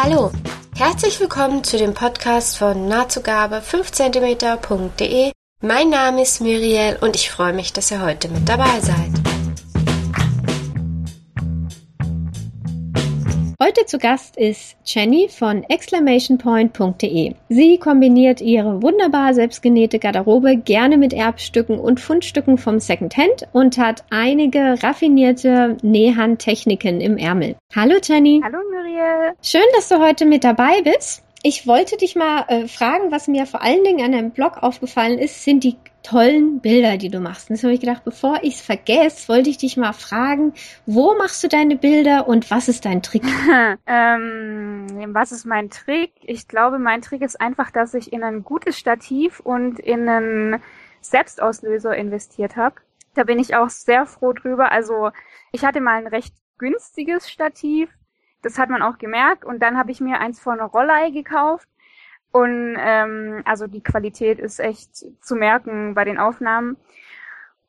Hallo, herzlich willkommen zu dem Podcast von nahtzugabe 5cm.de. Mein Name ist Muriel und ich freue mich, dass ihr heute mit dabei seid. Heute zu Gast ist Jenny von exclamationpoint.de. Sie kombiniert ihre wunderbar selbstgenähte Garderobe gerne mit Erbstücken und Fundstücken vom Secondhand und hat einige raffinierte Nähhandtechniken im Ärmel. Hallo Jenny. Hallo Muriel. Schön, dass du heute mit dabei bist. Ich wollte dich mal äh, fragen, was mir vor allen Dingen an deinem Blog aufgefallen ist, sind die tollen Bilder, die du machst. Und jetzt habe ich gedacht, bevor ich es vergesse, wollte ich dich mal fragen, wo machst du deine Bilder und was ist dein Trick? ähm, was ist mein Trick? Ich glaube, mein Trick ist einfach, dass ich in ein gutes Stativ und in einen Selbstauslöser investiert habe. Da bin ich auch sehr froh drüber. Also ich hatte mal ein recht günstiges Stativ das hat man auch gemerkt. Und dann habe ich mir eins von Rollei gekauft. Und ähm, also die Qualität ist echt zu merken bei den Aufnahmen.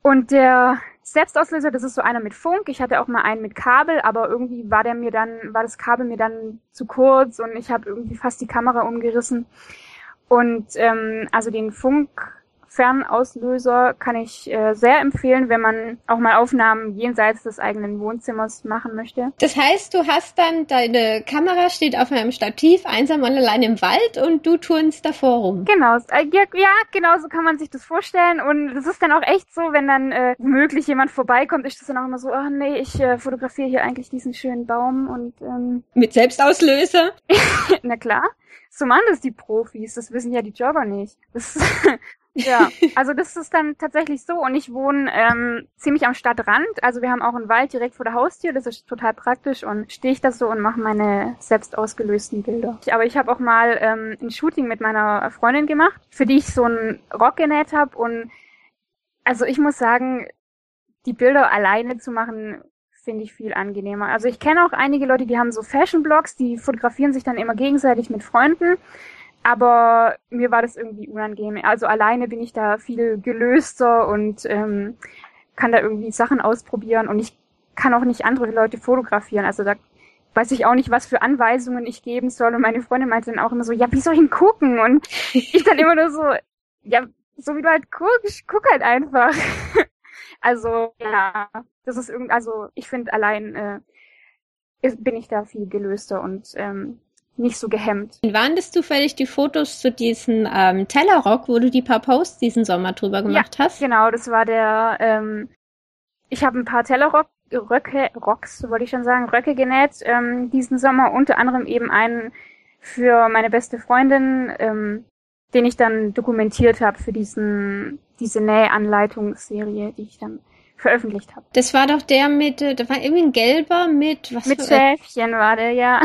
Und der Selbstauslöser, das ist so einer mit Funk. Ich hatte auch mal einen mit Kabel, aber irgendwie war der mir dann, war das Kabel mir dann zu kurz und ich habe irgendwie fast die Kamera umgerissen. Und ähm, also den Funk Fernauslöser kann ich äh, sehr empfehlen, wenn man auch mal Aufnahmen jenseits des eigenen Wohnzimmers machen möchte. Das heißt, du hast dann deine Kamera steht auf einem Stativ einsam und allein im Wald und du turnst davor rum. Genau, äh, ja, ja, genau so kann man sich das vorstellen und es ist dann auch echt so, wenn dann äh, möglich jemand vorbeikommt, ist das dann auch immer so, oh nee, ich äh, fotografiere hier eigentlich diesen schönen Baum und ähm, mit Selbstauslöser. Na klar. So machen das die Profis, das wissen ja die Jogger nicht. Das ja, also das ist dann tatsächlich so. Und ich wohne ähm, ziemlich am Stadtrand, also wir haben auch einen Wald direkt vor der Haustür, das ist total praktisch und stehe ich das so und mache meine selbst ausgelösten Bilder. Aber ich habe auch mal ähm, ein Shooting mit meiner Freundin gemacht, für die ich so einen Rock genäht habe. Und also ich muss sagen, die Bilder alleine zu machen, finde ich viel angenehmer. Also ich kenne auch einige Leute, die haben so Fashion-Blogs, die fotografieren sich dann immer gegenseitig mit Freunden aber mir war das irgendwie unangenehm. Also alleine bin ich da viel gelöster und ähm, kann da irgendwie Sachen ausprobieren und ich kann auch nicht andere Leute fotografieren. Also da weiß ich auch nicht, was für Anweisungen ich geben soll. Und meine Freundin meinte dann auch immer so, ja, wie soll ich ihn gucken? Und ich dann immer nur so, ja, so wie du halt guckst, guck halt einfach. also, ja, das ist irgendwie, also ich finde allein äh, bin ich da viel gelöster und ähm, nicht so gehemmt. Waren das zufällig die Fotos zu diesem ähm, Tellerrock, wo du die paar Posts diesen Sommer drüber gemacht ja, hast? Genau, das war der. Ähm, ich habe ein paar Tellerrock Röcke, Rocks, wollte ich schon sagen, Röcke genäht ähm, diesen Sommer, unter anderem eben einen für meine beste Freundin, ähm, den ich dann dokumentiert habe für diesen diese Nähanleitungsserie, die ich dann veröffentlicht habe. Das war doch der mit, äh, da war irgendwie ein gelber mit was Mit Schäfchen war der, ja.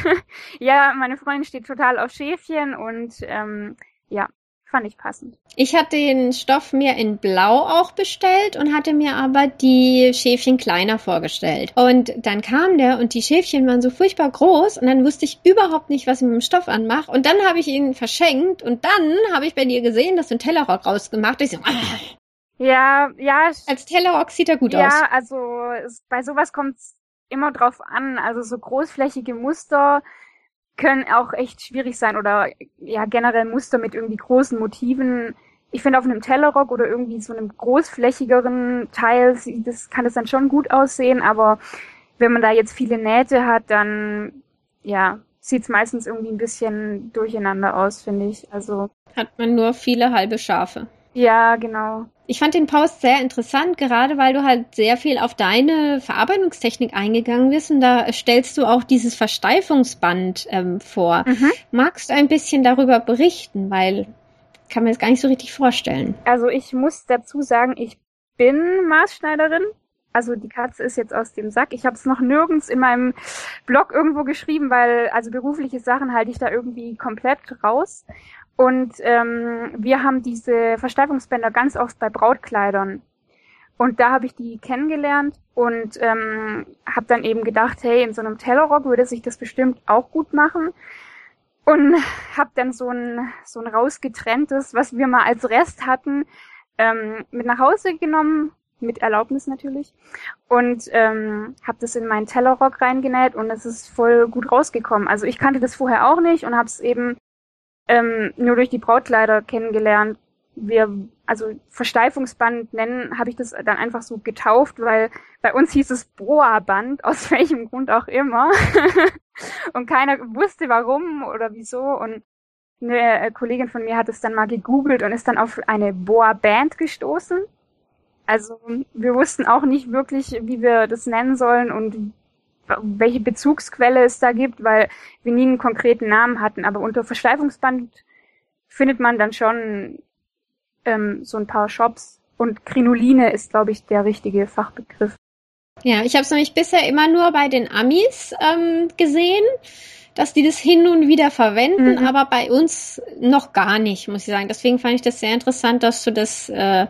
ja, meine Freundin steht total auf Schäfchen und ähm, ja, fand ich passend. Ich hatte den Stoff mir in Blau auch bestellt und hatte mir aber die Schäfchen kleiner vorgestellt. Und dann kam der und die Schäfchen waren so furchtbar groß und dann wusste ich überhaupt nicht, was ich mit dem Stoff anmache. Und dann habe ich ihn verschenkt und dann habe ich bei dir gesehen, dass du einen Tellerrock rausgemacht hast. Ich so, ah, ja, ja. Als Tellerrock sieht er gut ja, aus. Ja, also es, bei sowas kommt es immer drauf an. Also so großflächige Muster können auch echt schwierig sein oder ja generell Muster mit irgendwie großen Motiven. Ich finde auf einem Tellerrock oder irgendwie so einem großflächigeren Teil, das kann es dann schon gut aussehen, aber wenn man da jetzt viele Nähte hat, dann ja, sieht's meistens irgendwie ein bisschen durcheinander aus, finde ich. Also hat man nur viele halbe Schafe. Ja, genau. Ich fand den Post sehr interessant, gerade weil du halt sehr viel auf deine Verarbeitungstechnik eingegangen bist und da stellst du auch dieses Versteifungsband ähm, vor. Mhm. Magst du ein bisschen darüber berichten, weil kann mir das gar nicht so richtig vorstellen. Also ich muss dazu sagen, ich bin Maßschneiderin. Also die Katze ist jetzt aus dem Sack. Ich habe es noch nirgends in meinem Blog irgendwo geschrieben, weil also berufliche Sachen halte ich da irgendwie komplett raus. Und ähm, wir haben diese Versteifungsbänder ganz oft bei Brautkleidern. Und da habe ich die kennengelernt und ähm, habe dann eben gedacht, hey, in so einem Tellerrock würde sich das bestimmt auch gut machen. Und habe dann so ein, so ein rausgetrenntes, was wir mal als Rest hatten, ähm, mit nach Hause genommen mit Erlaubnis natürlich. Und ähm, habe das in meinen Tellerrock reingenäht und es ist voll gut rausgekommen. Also ich kannte das vorher auch nicht und habe es eben ähm, nur durch die Brautkleider kennengelernt. Wir, also Versteifungsband nennen, habe ich das dann einfach so getauft, weil bei uns hieß es Boa-Band, aus welchem Grund auch immer. und keiner wusste warum oder wieso. Und eine Kollegin von mir hat es dann mal gegoogelt und ist dann auf eine Boa-Band gestoßen. Also wir wussten auch nicht wirklich, wie wir das nennen sollen und welche Bezugsquelle es da gibt, weil wir nie einen konkreten Namen hatten. Aber unter Verschleifungsband findet man dann schon ähm, so ein paar Shops. Und Krinoline ist, glaube ich, der richtige Fachbegriff. Ja, ich habe es nämlich bisher immer nur bei den Amis ähm, gesehen, dass die das hin und wieder verwenden, mhm. aber bei uns noch gar nicht, muss ich sagen. Deswegen fand ich das sehr interessant, dass du das äh,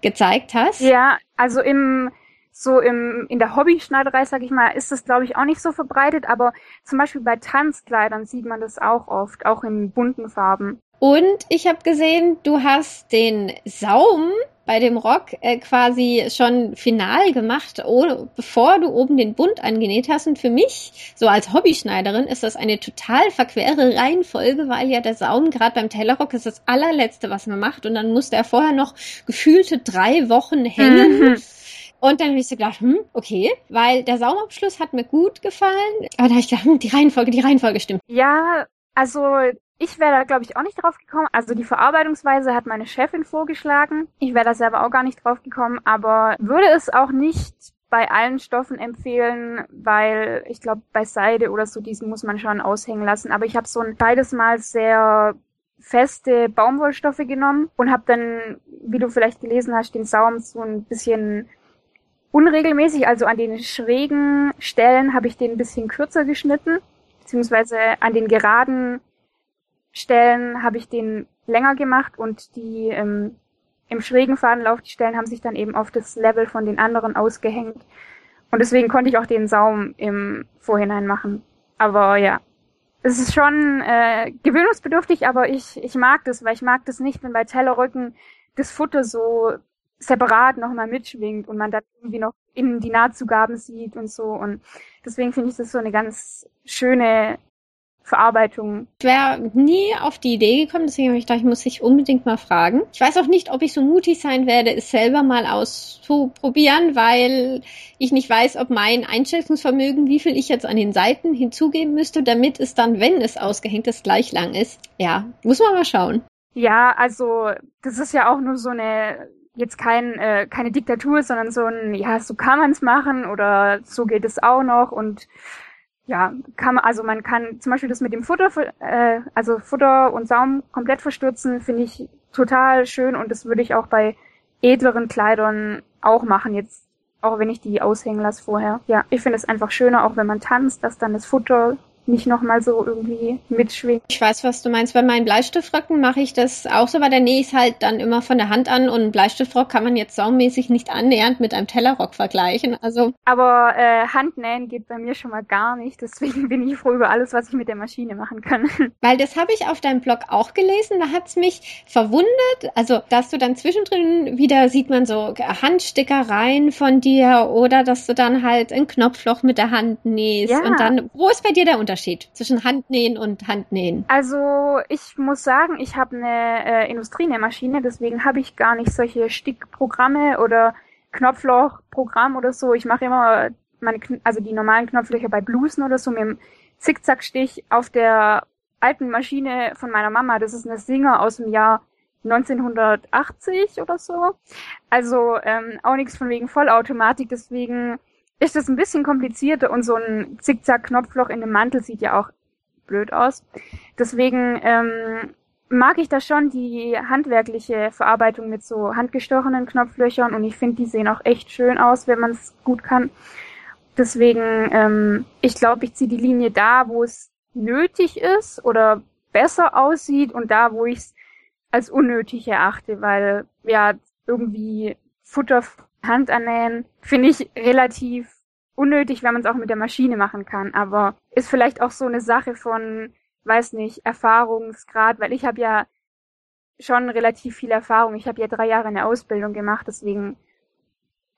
gezeigt hast. Ja, also im so im, in der Hobbyschneiderei, sag ich mal, ist das, glaube ich, auch nicht so verbreitet, aber zum Beispiel bei Tanzkleidern sieht man das auch oft, auch in bunten Farben. Und ich habe gesehen, du hast den Saum bei dem Rock äh, quasi schon final gemacht, ohne, bevor du oben den Bund angenäht hast. Und für mich, so als Hobbyschneiderin, ist das eine total verquere Reihenfolge, weil ja der Saum gerade beim Tellerrock ist das allerletzte, was man macht. Und dann musste er vorher noch gefühlte drei Wochen hängen. Mhm. Und dann habe ich so gedacht, hm, okay, weil der Saumabschluss hat mir gut gefallen. Aber da habe ich gedacht, hm, die Reihenfolge, die Reihenfolge stimmt. Ja, also ich wäre da, glaube ich, auch nicht drauf gekommen. Also die Verarbeitungsweise hat meine Chefin vorgeschlagen. Ich wäre da selber auch gar nicht drauf gekommen, aber würde es auch nicht bei allen Stoffen empfehlen, weil ich glaube, bei Seide oder so, diesen muss man schon aushängen lassen. Aber ich habe so ein beides Mal sehr feste Baumwollstoffe genommen und habe dann, wie du vielleicht gelesen hast, den Saum so ein bisschen unregelmäßig, also an den schrägen Stellen habe ich den ein bisschen kürzer geschnitten, beziehungsweise an den geraden Stellen habe ich den länger gemacht und die ähm, im schrägen Fadenlauf, die Stellen haben sich dann eben auf das Level von den anderen ausgehängt. Und deswegen konnte ich auch den Saum im Vorhinein machen. Aber ja, es ist schon äh, gewöhnungsbedürftig, aber ich, ich mag das, weil ich mag das nicht, wenn bei Tellerrücken das Futter so separat nochmal mitschwingt und man dann irgendwie noch innen die Nahtzugaben sieht und so. Und deswegen finde ich das so eine ganz schöne Verarbeitung. Ich wäre nie auf die Idee gekommen, deswegen habe ich gedacht, ich muss dich unbedingt mal fragen. Ich weiß auch nicht, ob ich so mutig sein werde, es selber mal auszuprobieren, weil ich nicht weiß, ob mein Einschätzungsvermögen, wie viel ich jetzt an den Seiten hinzugeben müsste, damit es dann, wenn es ausgehängt ist, gleich lang ist. Ja, muss man mal schauen. Ja, also das ist ja auch nur so eine jetzt kein, äh, keine Diktatur, sondern so ein, ja, so kann man es machen oder so geht es auch noch und ja, kann man, also man kann zum Beispiel das mit dem Futter, äh, also Futter und Saum komplett verstürzen, finde ich total schön und das würde ich auch bei edleren Kleidern auch machen, jetzt auch wenn ich die aushängen lasse vorher. Ja, ich finde es einfach schöner, auch wenn man tanzt, dass dann das Futter nicht nochmal so irgendwie mitschwingt. Ich weiß, was du meinst. Bei meinen Bleistiftröcken mache ich das auch so, weil der nähe ich halt dann immer von der Hand an und einen Bleistiftrock kann man jetzt saummäßig nicht annähernd mit einem Tellerrock vergleichen. Also. Aber äh, Handnähen geht bei mir schon mal gar nicht. Deswegen bin ich froh über alles, was ich mit der Maschine machen kann. Weil das habe ich auf deinem Blog auch gelesen. Da hat's mich verwundert. Also, dass du dann zwischendrin wieder sieht man so Handstickereien von dir oder dass du dann halt ein Knopfloch mit der Hand nähst. Ja. Und dann, wo ist bei dir der Unterschied? Unterschied zwischen Handnähen und Handnähen? Also ich muss sagen, ich habe eine äh, Industrienähmaschine, deswegen habe ich gar nicht solche Stickprogramme oder Knopflochprogramm oder so. Ich mache immer meine, also die normalen Knopflöcher bei Blusen oder so mit dem Zickzackstich auf der alten Maschine von meiner Mama. Das ist eine Singer aus dem Jahr 1980 oder so. Also ähm, auch nichts von wegen Vollautomatik, deswegen ist das ein bisschen komplizierter und so ein Zickzack-Knopfloch in dem Mantel sieht ja auch blöd aus. Deswegen ähm, mag ich da schon die handwerkliche Verarbeitung mit so handgestochenen Knopflöchern und ich finde, die sehen auch echt schön aus, wenn man es gut kann. Deswegen, ähm, ich glaube, ich ziehe die Linie da, wo es nötig ist oder besser aussieht und da, wo ich es als unnötig erachte, weil ja irgendwie Futter Hand annähen, finde ich relativ unnötig, wenn man es auch mit der Maschine machen kann. Aber ist vielleicht auch so eine Sache von, weiß nicht, Erfahrungsgrad, weil ich habe ja schon relativ viel Erfahrung. Ich habe ja drei Jahre eine Ausbildung gemacht, deswegen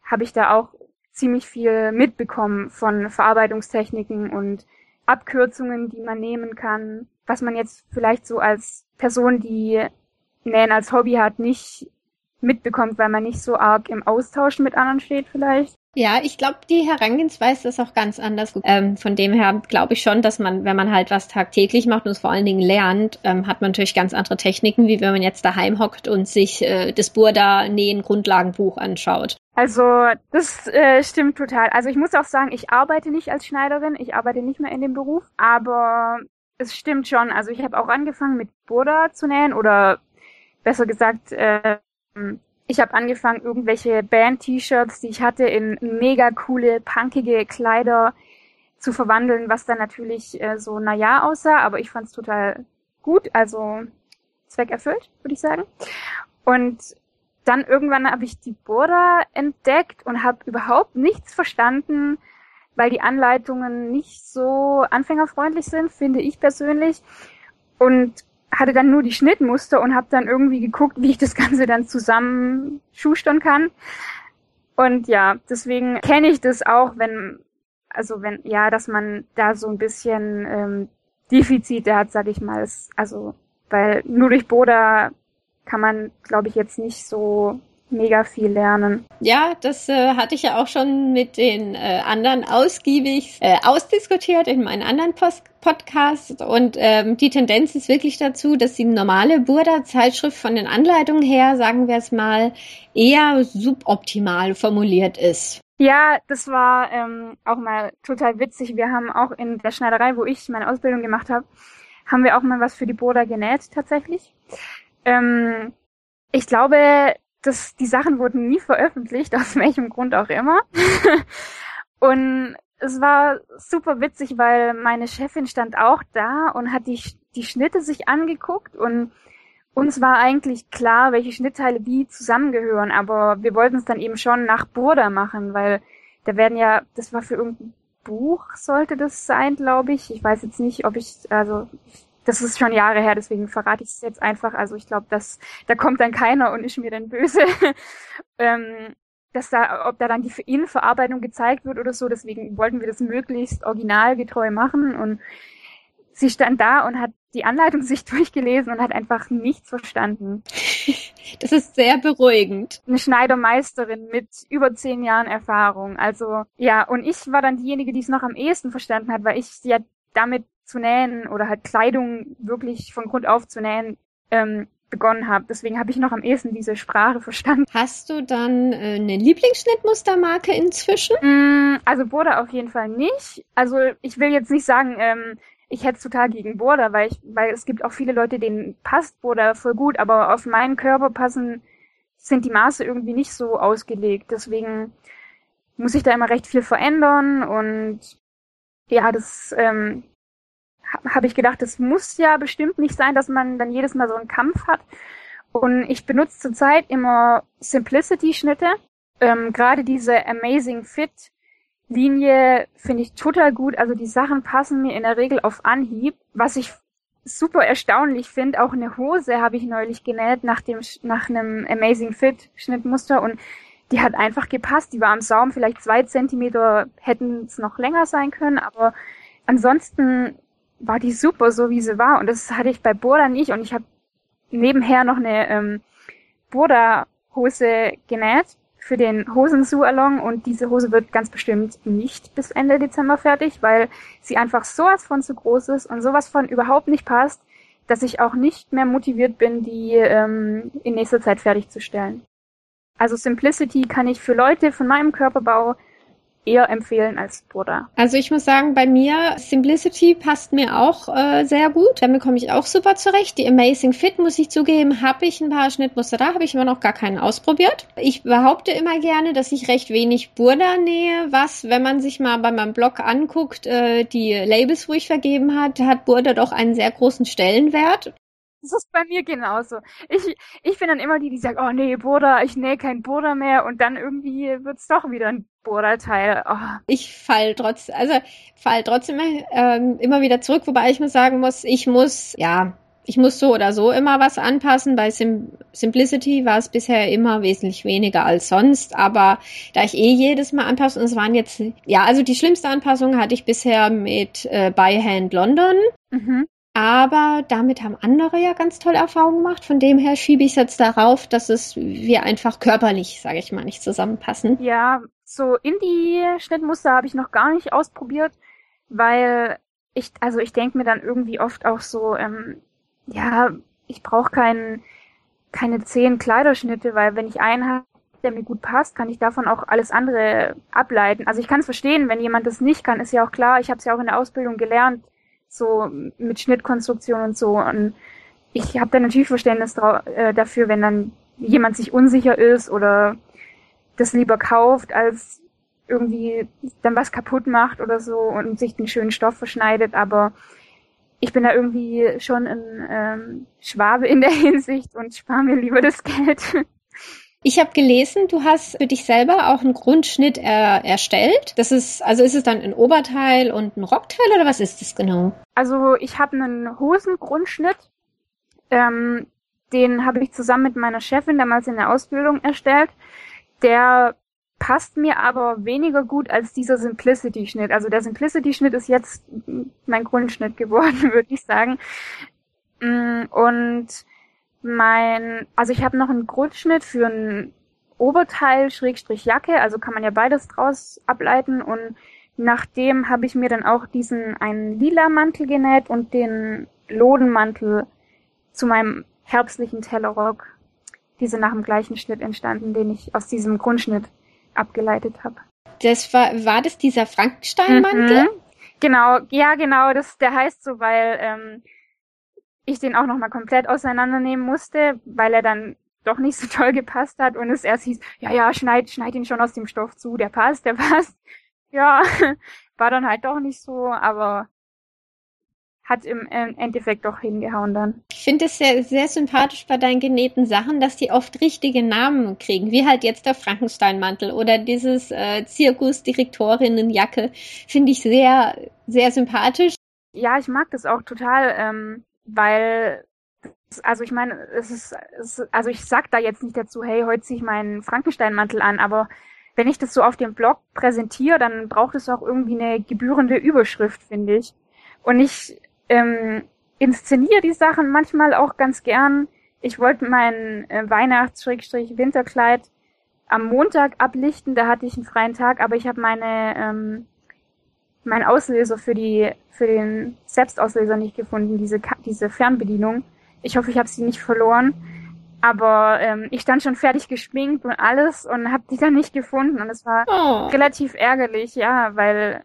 habe ich da auch ziemlich viel mitbekommen von Verarbeitungstechniken und Abkürzungen, die man nehmen kann, was man jetzt vielleicht so als Person, die Nähen als Hobby hat, nicht mitbekommt, weil man nicht so arg im Austausch mit anderen steht vielleicht. Ja, ich glaube, die Herangehensweise ist auch ganz anders. Ähm, von dem her glaube ich schon, dass man, wenn man halt was tagtäglich macht und es vor allen Dingen lernt, ähm, hat man natürlich ganz andere Techniken, wie wenn man jetzt daheim hockt und sich äh, das Burda Nähen Grundlagenbuch anschaut. Also das äh, stimmt total. Also ich muss auch sagen, ich arbeite nicht als Schneiderin, ich arbeite nicht mehr in dem Beruf, aber es stimmt schon. Also ich habe auch angefangen mit Burda zu nähen oder besser gesagt äh, ich habe angefangen, irgendwelche Band-T-Shirts, die ich hatte, in mega coole, punkige Kleider zu verwandeln, was dann natürlich äh, so naja aussah, aber ich fand es total gut, also Zweck erfüllt, würde ich sagen. Und dann irgendwann habe ich die Border entdeckt und habe überhaupt nichts verstanden, weil die Anleitungen nicht so anfängerfreundlich sind, finde ich persönlich. Und hatte dann nur die Schnittmuster und habe dann irgendwie geguckt, wie ich das Ganze dann zusammen schustern kann. Und ja, deswegen kenne ich das auch, wenn, also wenn, ja, dass man da so ein bisschen ähm, Defizite hat, sag ich mal. Also, weil nur durch Boda kann man, glaube ich, jetzt nicht so mega viel lernen. Ja, das äh, hatte ich ja auch schon mit den äh, anderen ausgiebig äh, ausdiskutiert in meinen anderen Post Podcasts und ähm, die Tendenz ist wirklich dazu, dass die normale Burda-Zeitschrift von den Anleitungen her, sagen wir es mal, eher suboptimal formuliert ist. Ja, das war ähm, auch mal total witzig. Wir haben auch in der Schneiderei, wo ich meine Ausbildung gemacht habe, haben wir auch mal was für die Burda genäht tatsächlich. Ähm, ich glaube, das, die Sachen wurden nie veröffentlicht, aus welchem Grund auch immer. und es war super witzig, weil meine Chefin stand auch da und hat die, die Schnitte sich angeguckt und uns war eigentlich klar, welche Schnittteile wie zusammengehören, aber wir wollten es dann eben schon nach Burda machen, weil da werden ja, das war für irgendein Buch sollte das sein, glaube ich. Ich weiß jetzt nicht, ob ich, also das ist schon Jahre her, deswegen verrate ich es jetzt einfach. Also ich glaube, dass da kommt dann keiner und ist mir dann böse, ähm, dass da, ob da dann die Innenverarbeitung gezeigt wird oder so. Deswegen wollten wir das möglichst originalgetreu machen und sie stand da und hat die Anleitung sich durchgelesen und hat einfach nichts verstanden. Das ist sehr beruhigend. Eine Schneidermeisterin mit über zehn Jahren Erfahrung. Also ja, und ich war dann diejenige, die es noch am ehesten verstanden hat, weil ich ja damit zu nähen oder halt Kleidung wirklich von Grund auf zu nähen, ähm, begonnen habe. Deswegen habe ich noch am ehesten diese Sprache verstanden. Hast du dann äh, eine Lieblingsschnittmustermarke inzwischen? Mm, also Border auf jeden Fall nicht. Also ich will jetzt nicht sagen, ähm, ich hätte total gegen Border, weil ich, weil es gibt auch viele Leute, denen passt Border voll gut, aber auf meinen Körper passen sind die Maße irgendwie nicht so ausgelegt. Deswegen muss ich da immer recht viel verändern und ja, das ähm, habe ich gedacht, es muss ja bestimmt nicht sein, dass man dann jedes Mal so einen Kampf hat. Und ich benutze zurzeit immer Simplicity-Schnitte. Ähm, Gerade diese Amazing Fit Linie finde ich total gut. Also die Sachen passen mir in der Regel auf Anhieb. Was ich super erstaunlich finde, auch eine Hose habe ich neulich genäht nach dem nach einem Amazing Fit Schnittmuster und die hat einfach gepasst. Die war am Saum vielleicht zwei Zentimeter, hätten es noch länger sein können, aber ansonsten war die super, so wie sie war. Und das hatte ich bei Burda nicht. Und ich habe nebenher noch eine ähm, Burda-Hose genäht für den Hosensualong und diese Hose wird ganz bestimmt nicht bis Ende Dezember fertig, weil sie einfach sowas von zu groß ist und sowas von überhaupt nicht passt, dass ich auch nicht mehr motiviert bin, die ähm, in nächster Zeit fertigzustellen. Also Simplicity kann ich für Leute von meinem Körperbau eher empfehlen als Buddha. Also ich muss sagen, bei mir Simplicity passt mir auch äh, sehr gut. Damit komme ich auch super zurecht. Die Amazing Fit, muss ich zugeben, habe ich ein paar Schnittmuster da, habe ich immer noch gar keinen ausprobiert. Ich behaupte immer gerne, dass ich recht wenig Burda nähe, was, wenn man sich mal bei meinem Blog anguckt, äh, die Labels, wo ich vergeben hat, hat Burda doch einen sehr großen Stellenwert. Das ist bei mir genauso. Ich, ich bin dann immer die, die sagt, oh nee, Burda, ich nähe kein Burda mehr und dann irgendwie wird's doch wieder ein Burda-Teil. Oh. Ich fall trotz, also fall trotzdem ähm, immer wieder zurück, wobei ich muss sagen muss, ich muss, ja, Ich muss so oder so immer was anpassen. Bei Sim Simplicity war es bisher immer wesentlich weniger als sonst, aber da ich eh jedes Mal anpasse und es waren jetzt, ja, also die schlimmste Anpassung hatte ich bisher mit äh, By Hand London. Mhm. Aber damit haben andere ja ganz tolle Erfahrungen gemacht. Von dem her schiebe ich es jetzt darauf, dass es wir einfach körperlich, sage ich mal, nicht zusammenpassen. Ja, so Indie-Schnittmuster habe ich noch gar nicht ausprobiert, weil ich, also ich denke mir dann irgendwie oft auch so, ähm, ja, ich brauche keinen keine zehn Kleiderschnitte, weil wenn ich einen habe, der mir gut passt, kann ich davon auch alles andere ableiten. Also ich kann es verstehen, wenn jemand das nicht kann, ist ja auch klar. Ich habe es ja auch in der Ausbildung gelernt, so mit Schnittkonstruktion und so. Und ich habe da natürlich Verständnis äh, dafür, wenn dann jemand sich unsicher ist oder das lieber kauft, als irgendwie dann was kaputt macht oder so und sich den schönen Stoff verschneidet. Aber ich bin da irgendwie schon ein ähm, Schwabe in der Hinsicht und spare mir lieber das Geld. Ich habe gelesen, du hast für dich selber auch einen Grundschnitt er erstellt. Das ist, also ist es dann ein Oberteil und ein Rockteil oder was ist das genau? Also ich habe einen Hosengrundschnitt. Ähm, den habe ich zusammen mit meiner Chefin damals in der Ausbildung erstellt. Der passt mir aber weniger gut als dieser Simplicity-Schnitt. Also der Simplicity-Schnitt ist jetzt mein Grundschnitt geworden, würde ich sagen. Mm, und mein, also ich habe noch einen Grundschnitt für ein Oberteil Schrägstrich Jacke, also kann man ja beides draus ableiten und nachdem habe ich mir dann auch diesen einen lila Mantel genäht und den Lodenmantel zu meinem herbstlichen Tellerrock. Diese nach dem gleichen Schnitt entstanden, den ich aus diesem Grundschnitt abgeleitet habe. Das war, war das dieser Frankensteinmantel? Mhm. Genau, ja genau, das, der heißt so, weil ähm, ich den auch nochmal komplett auseinandernehmen musste, weil er dann doch nicht so toll gepasst hat und es erst hieß, ja, ja, schneid, schneid ihn schon aus dem Stoff zu, der passt, der passt. Ja, war dann halt doch nicht so, aber hat im Endeffekt doch hingehauen dann. Ich finde es sehr, sehr sympathisch bei deinen genähten Sachen, dass die oft richtige Namen kriegen, wie halt jetzt der Frankensteinmantel oder dieses äh, Zirkusdirektorinnenjacke. Finde ich sehr, sehr sympathisch. Ja, ich mag das auch total. Ähm, weil also ich meine, es ist, es ist, also ich sag da jetzt nicht dazu, hey, heute ziehe ich meinen Frankensteinmantel an, aber wenn ich das so auf dem Blog präsentiere, dann braucht es auch irgendwie eine gebührende Überschrift, finde ich. Und ich ähm, inszeniere die Sachen manchmal auch ganz gern. Ich wollte mein äh, Weihnachts-Winterkleid am Montag ablichten, da hatte ich einen freien Tag, aber ich habe meine ähm, mein Auslöser für die für den Selbstauslöser nicht gefunden, diese diese Fernbedienung. Ich hoffe, ich habe sie nicht verloren. Aber ähm, ich stand schon fertig geschminkt und alles und habe die dann nicht gefunden und es war oh. relativ ärgerlich, ja, weil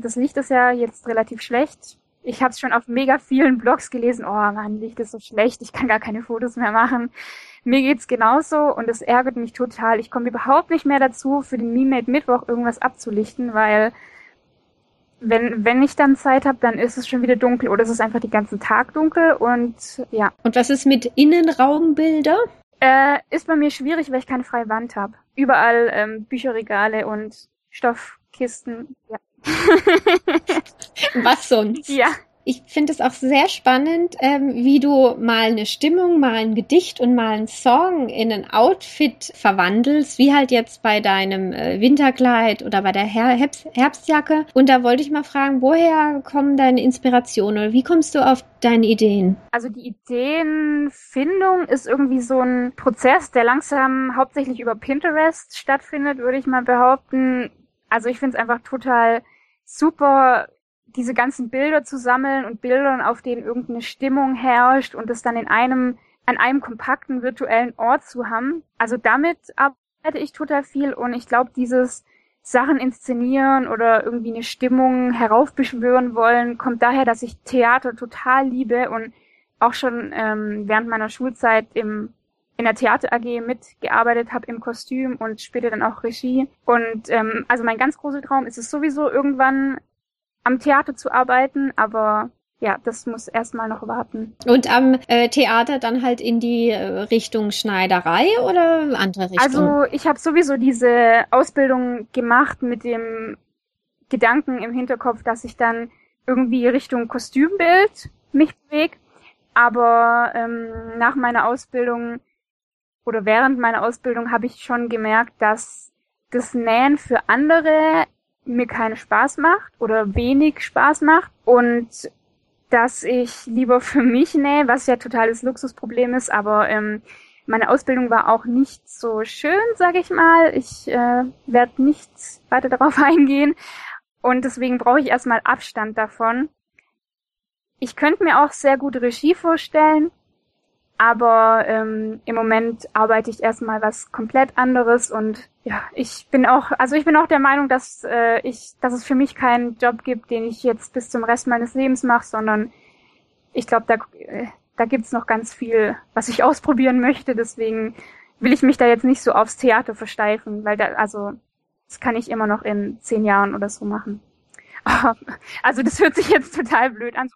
das Licht ist ja jetzt relativ schlecht. Ich habe es schon auf mega vielen Blogs gelesen. Oh mein Licht ist so schlecht, ich kann gar keine Fotos mehr machen. Mir geht's genauso und es ärgert mich total. Ich komme überhaupt nicht mehr dazu, für den Me-Made Mittwoch irgendwas abzulichten, weil wenn, wenn ich dann Zeit habe, dann ist es schon wieder dunkel oder es ist einfach den ganzen Tag dunkel und ja. Und was ist mit Innenraumbilder? Äh, ist bei mir schwierig, weil ich keine freie Wand habe. Überall ähm, Bücherregale und Stoffkisten. Ja. was sonst? Ja ich finde es auch sehr spannend, ähm, wie du mal eine Stimmung, mal ein Gedicht und mal einen Song in ein Outfit verwandelst, wie halt jetzt bei deinem äh, Winterkleid oder bei der Her Herbst Herbstjacke. Und da wollte ich mal fragen, woher kommen deine Inspirationen oder wie kommst du auf deine Ideen? Also die Ideenfindung ist irgendwie so ein Prozess, der langsam hauptsächlich über Pinterest stattfindet, würde ich mal behaupten. Also ich finde es einfach total super diese ganzen Bilder zu sammeln und Bildern, auf denen irgendeine Stimmung herrscht und das dann in einem, an einem kompakten virtuellen Ort zu haben. Also damit arbeite ich total viel und ich glaube, dieses Sachen inszenieren oder irgendwie eine Stimmung heraufbeschwören wollen, kommt daher, dass ich Theater total liebe und auch schon ähm, während meiner Schulzeit im in der Theater AG mitgearbeitet habe im Kostüm und später dann auch Regie. Und ähm, also mein ganz großer Traum ist es sowieso irgendwann am Theater zu arbeiten, aber ja, das muss erstmal noch warten. Und am äh, Theater dann halt in die äh, Richtung Schneiderei oder andere Richtung? Also ich habe sowieso diese Ausbildung gemacht mit dem Gedanken im Hinterkopf, dass ich dann irgendwie Richtung Kostümbild mich bewege. Aber ähm, nach meiner Ausbildung oder während meiner Ausbildung habe ich schon gemerkt, dass das Nähen für andere mir keinen Spaß macht oder wenig Spaß macht und dass ich lieber für mich nähe, was ja totales Luxusproblem ist, aber ähm, meine Ausbildung war auch nicht so schön, sage ich mal. Ich äh, werde nicht weiter darauf eingehen und deswegen brauche ich erstmal Abstand davon. Ich könnte mir auch sehr gut Regie vorstellen, aber ähm, im Moment arbeite ich erstmal was komplett anderes und ja, ich bin auch, also ich bin auch der Meinung, dass äh, ich, dass es für mich keinen Job gibt, den ich jetzt bis zum Rest meines Lebens mache, sondern ich glaube, da, äh, da gibt's noch ganz viel, was ich ausprobieren möchte. Deswegen will ich mich da jetzt nicht so aufs Theater versteifen, weil da, also das kann ich immer noch in zehn Jahren oder so machen. Also das hört sich jetzt total blöd an.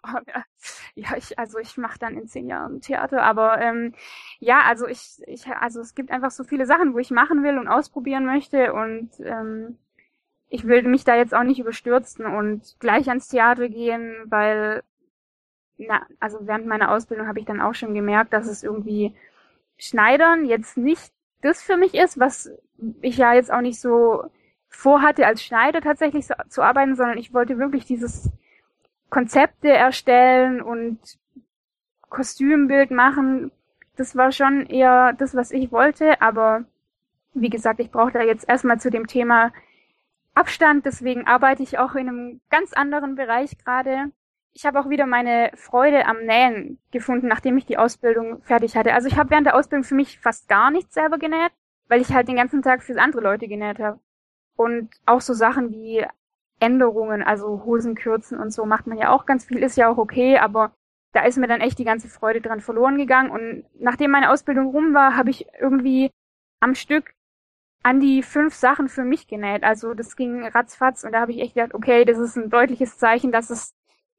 Ja, ich, also ich mache dann in zehn Jahren Theater, aber ähm, ja, also ich, ich, also es gibt einfach so viele Sachen, wo ich machen will und ausprobieren möchte und ähm, ich will mich da jetzt auch nicht überstürzen und gleich ans Theater gehen, weil na, also während meiner Ausbildung habe ich dann auch schon gemerkt, dass es irgendwie Schneidern jetzt nicht das für mich ist, was ich ja jetzt auch nicht so vorhatte, als Schneider tatsächlich so, zu arbeiten, sondern ich wollte wirklich dieses Konzepte erstellen und Kostümbild machen. Das war schon eher das, was ich wollte, aber wie gesagt, ich brauche da jetzt erstmal zu dem Thema Abstand, deswegen arbeite ich auch in einem ganz anderen Bereich gerade. Ich habe auch wieder meine Freude am Nähen gefunden, nachdem ich die Ausbildung fertig hatte. Also ich habe während der Ausbildung für mich fast gar nichts selber genäht, weil ich halt den ganzen Tag für andere Leute genäht habe. Und auch so Sachen wie Änderungen, also Hosenkürzen und so macht man ja auch ganz viel, ist ja auch okay, aber da ist mir dann echt die ganze Freude dran verloren gegangen. Und nachdem meine Ausbildung rum war, habe ich irgendwie am Stück an die fünf Sachen für mich genäht. Also das ging ratzfatz und da habe ich echt gedacht, okay, das ist ein deutliches Zeichen, dass es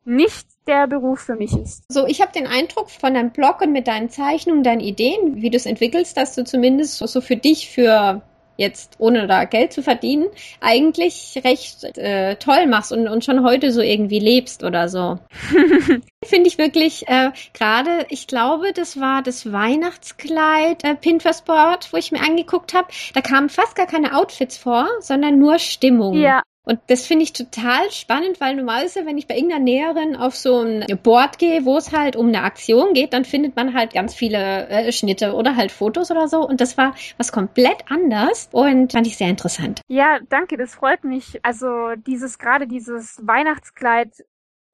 nicht der Beruf für mich ist. So, ich habe den Eindruck von deinem Blog und mit deinen Zeichnungen, deinen Ideen, wie du es entwickelst, dass du zumindest so für dich für jetzt ohne da Geld zu verdienen, eigentlich recht äh, toll machst und, und schon heute so irgendwie lebst oder so. Finde ich wirklich äh, gerade, ich glaube, das war das Weihnachtskleid äh, Pinterest Board, wo ich mir angeguckt habe. Da kamen fast gar keine Outfits vor, sondern nur Stimmung. Ja, und das finde ich total spannend, weil normalerweise, wenn ich bei irgendeiner Näherin auf so ein Board gehe, wo es halt um eine Aktion geht, dann findet man halt ganz viele äh, Schnitte oder halt Fotos oder so. Und das war was komplett anders und fand ich sehr interessant. Ja, danke, das freut mich. Also dieses, gerade dieses Weihnachtskleid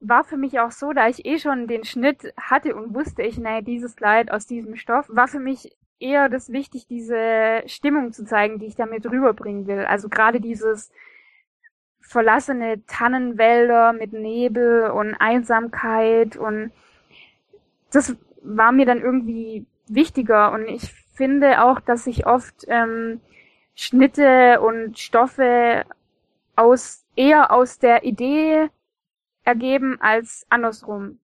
war für mich auch so, da ich eh schon den Schnitt hatte und wusste, ich nähe dieses Kleid aus diesem Stoff, war für mich eher das wichtig, diese Stimmung zu zeigen, die ich damit rüberbringen will. Also gerade dieses verlassene Tannenwälder mit Nebel und Einsamkeit und das war mir dann irgendwie wichtiger und ich finde auch, dass sich oft ähm, Schnitte und Stoffe aus eher aus der Idee ergeben als andersrum.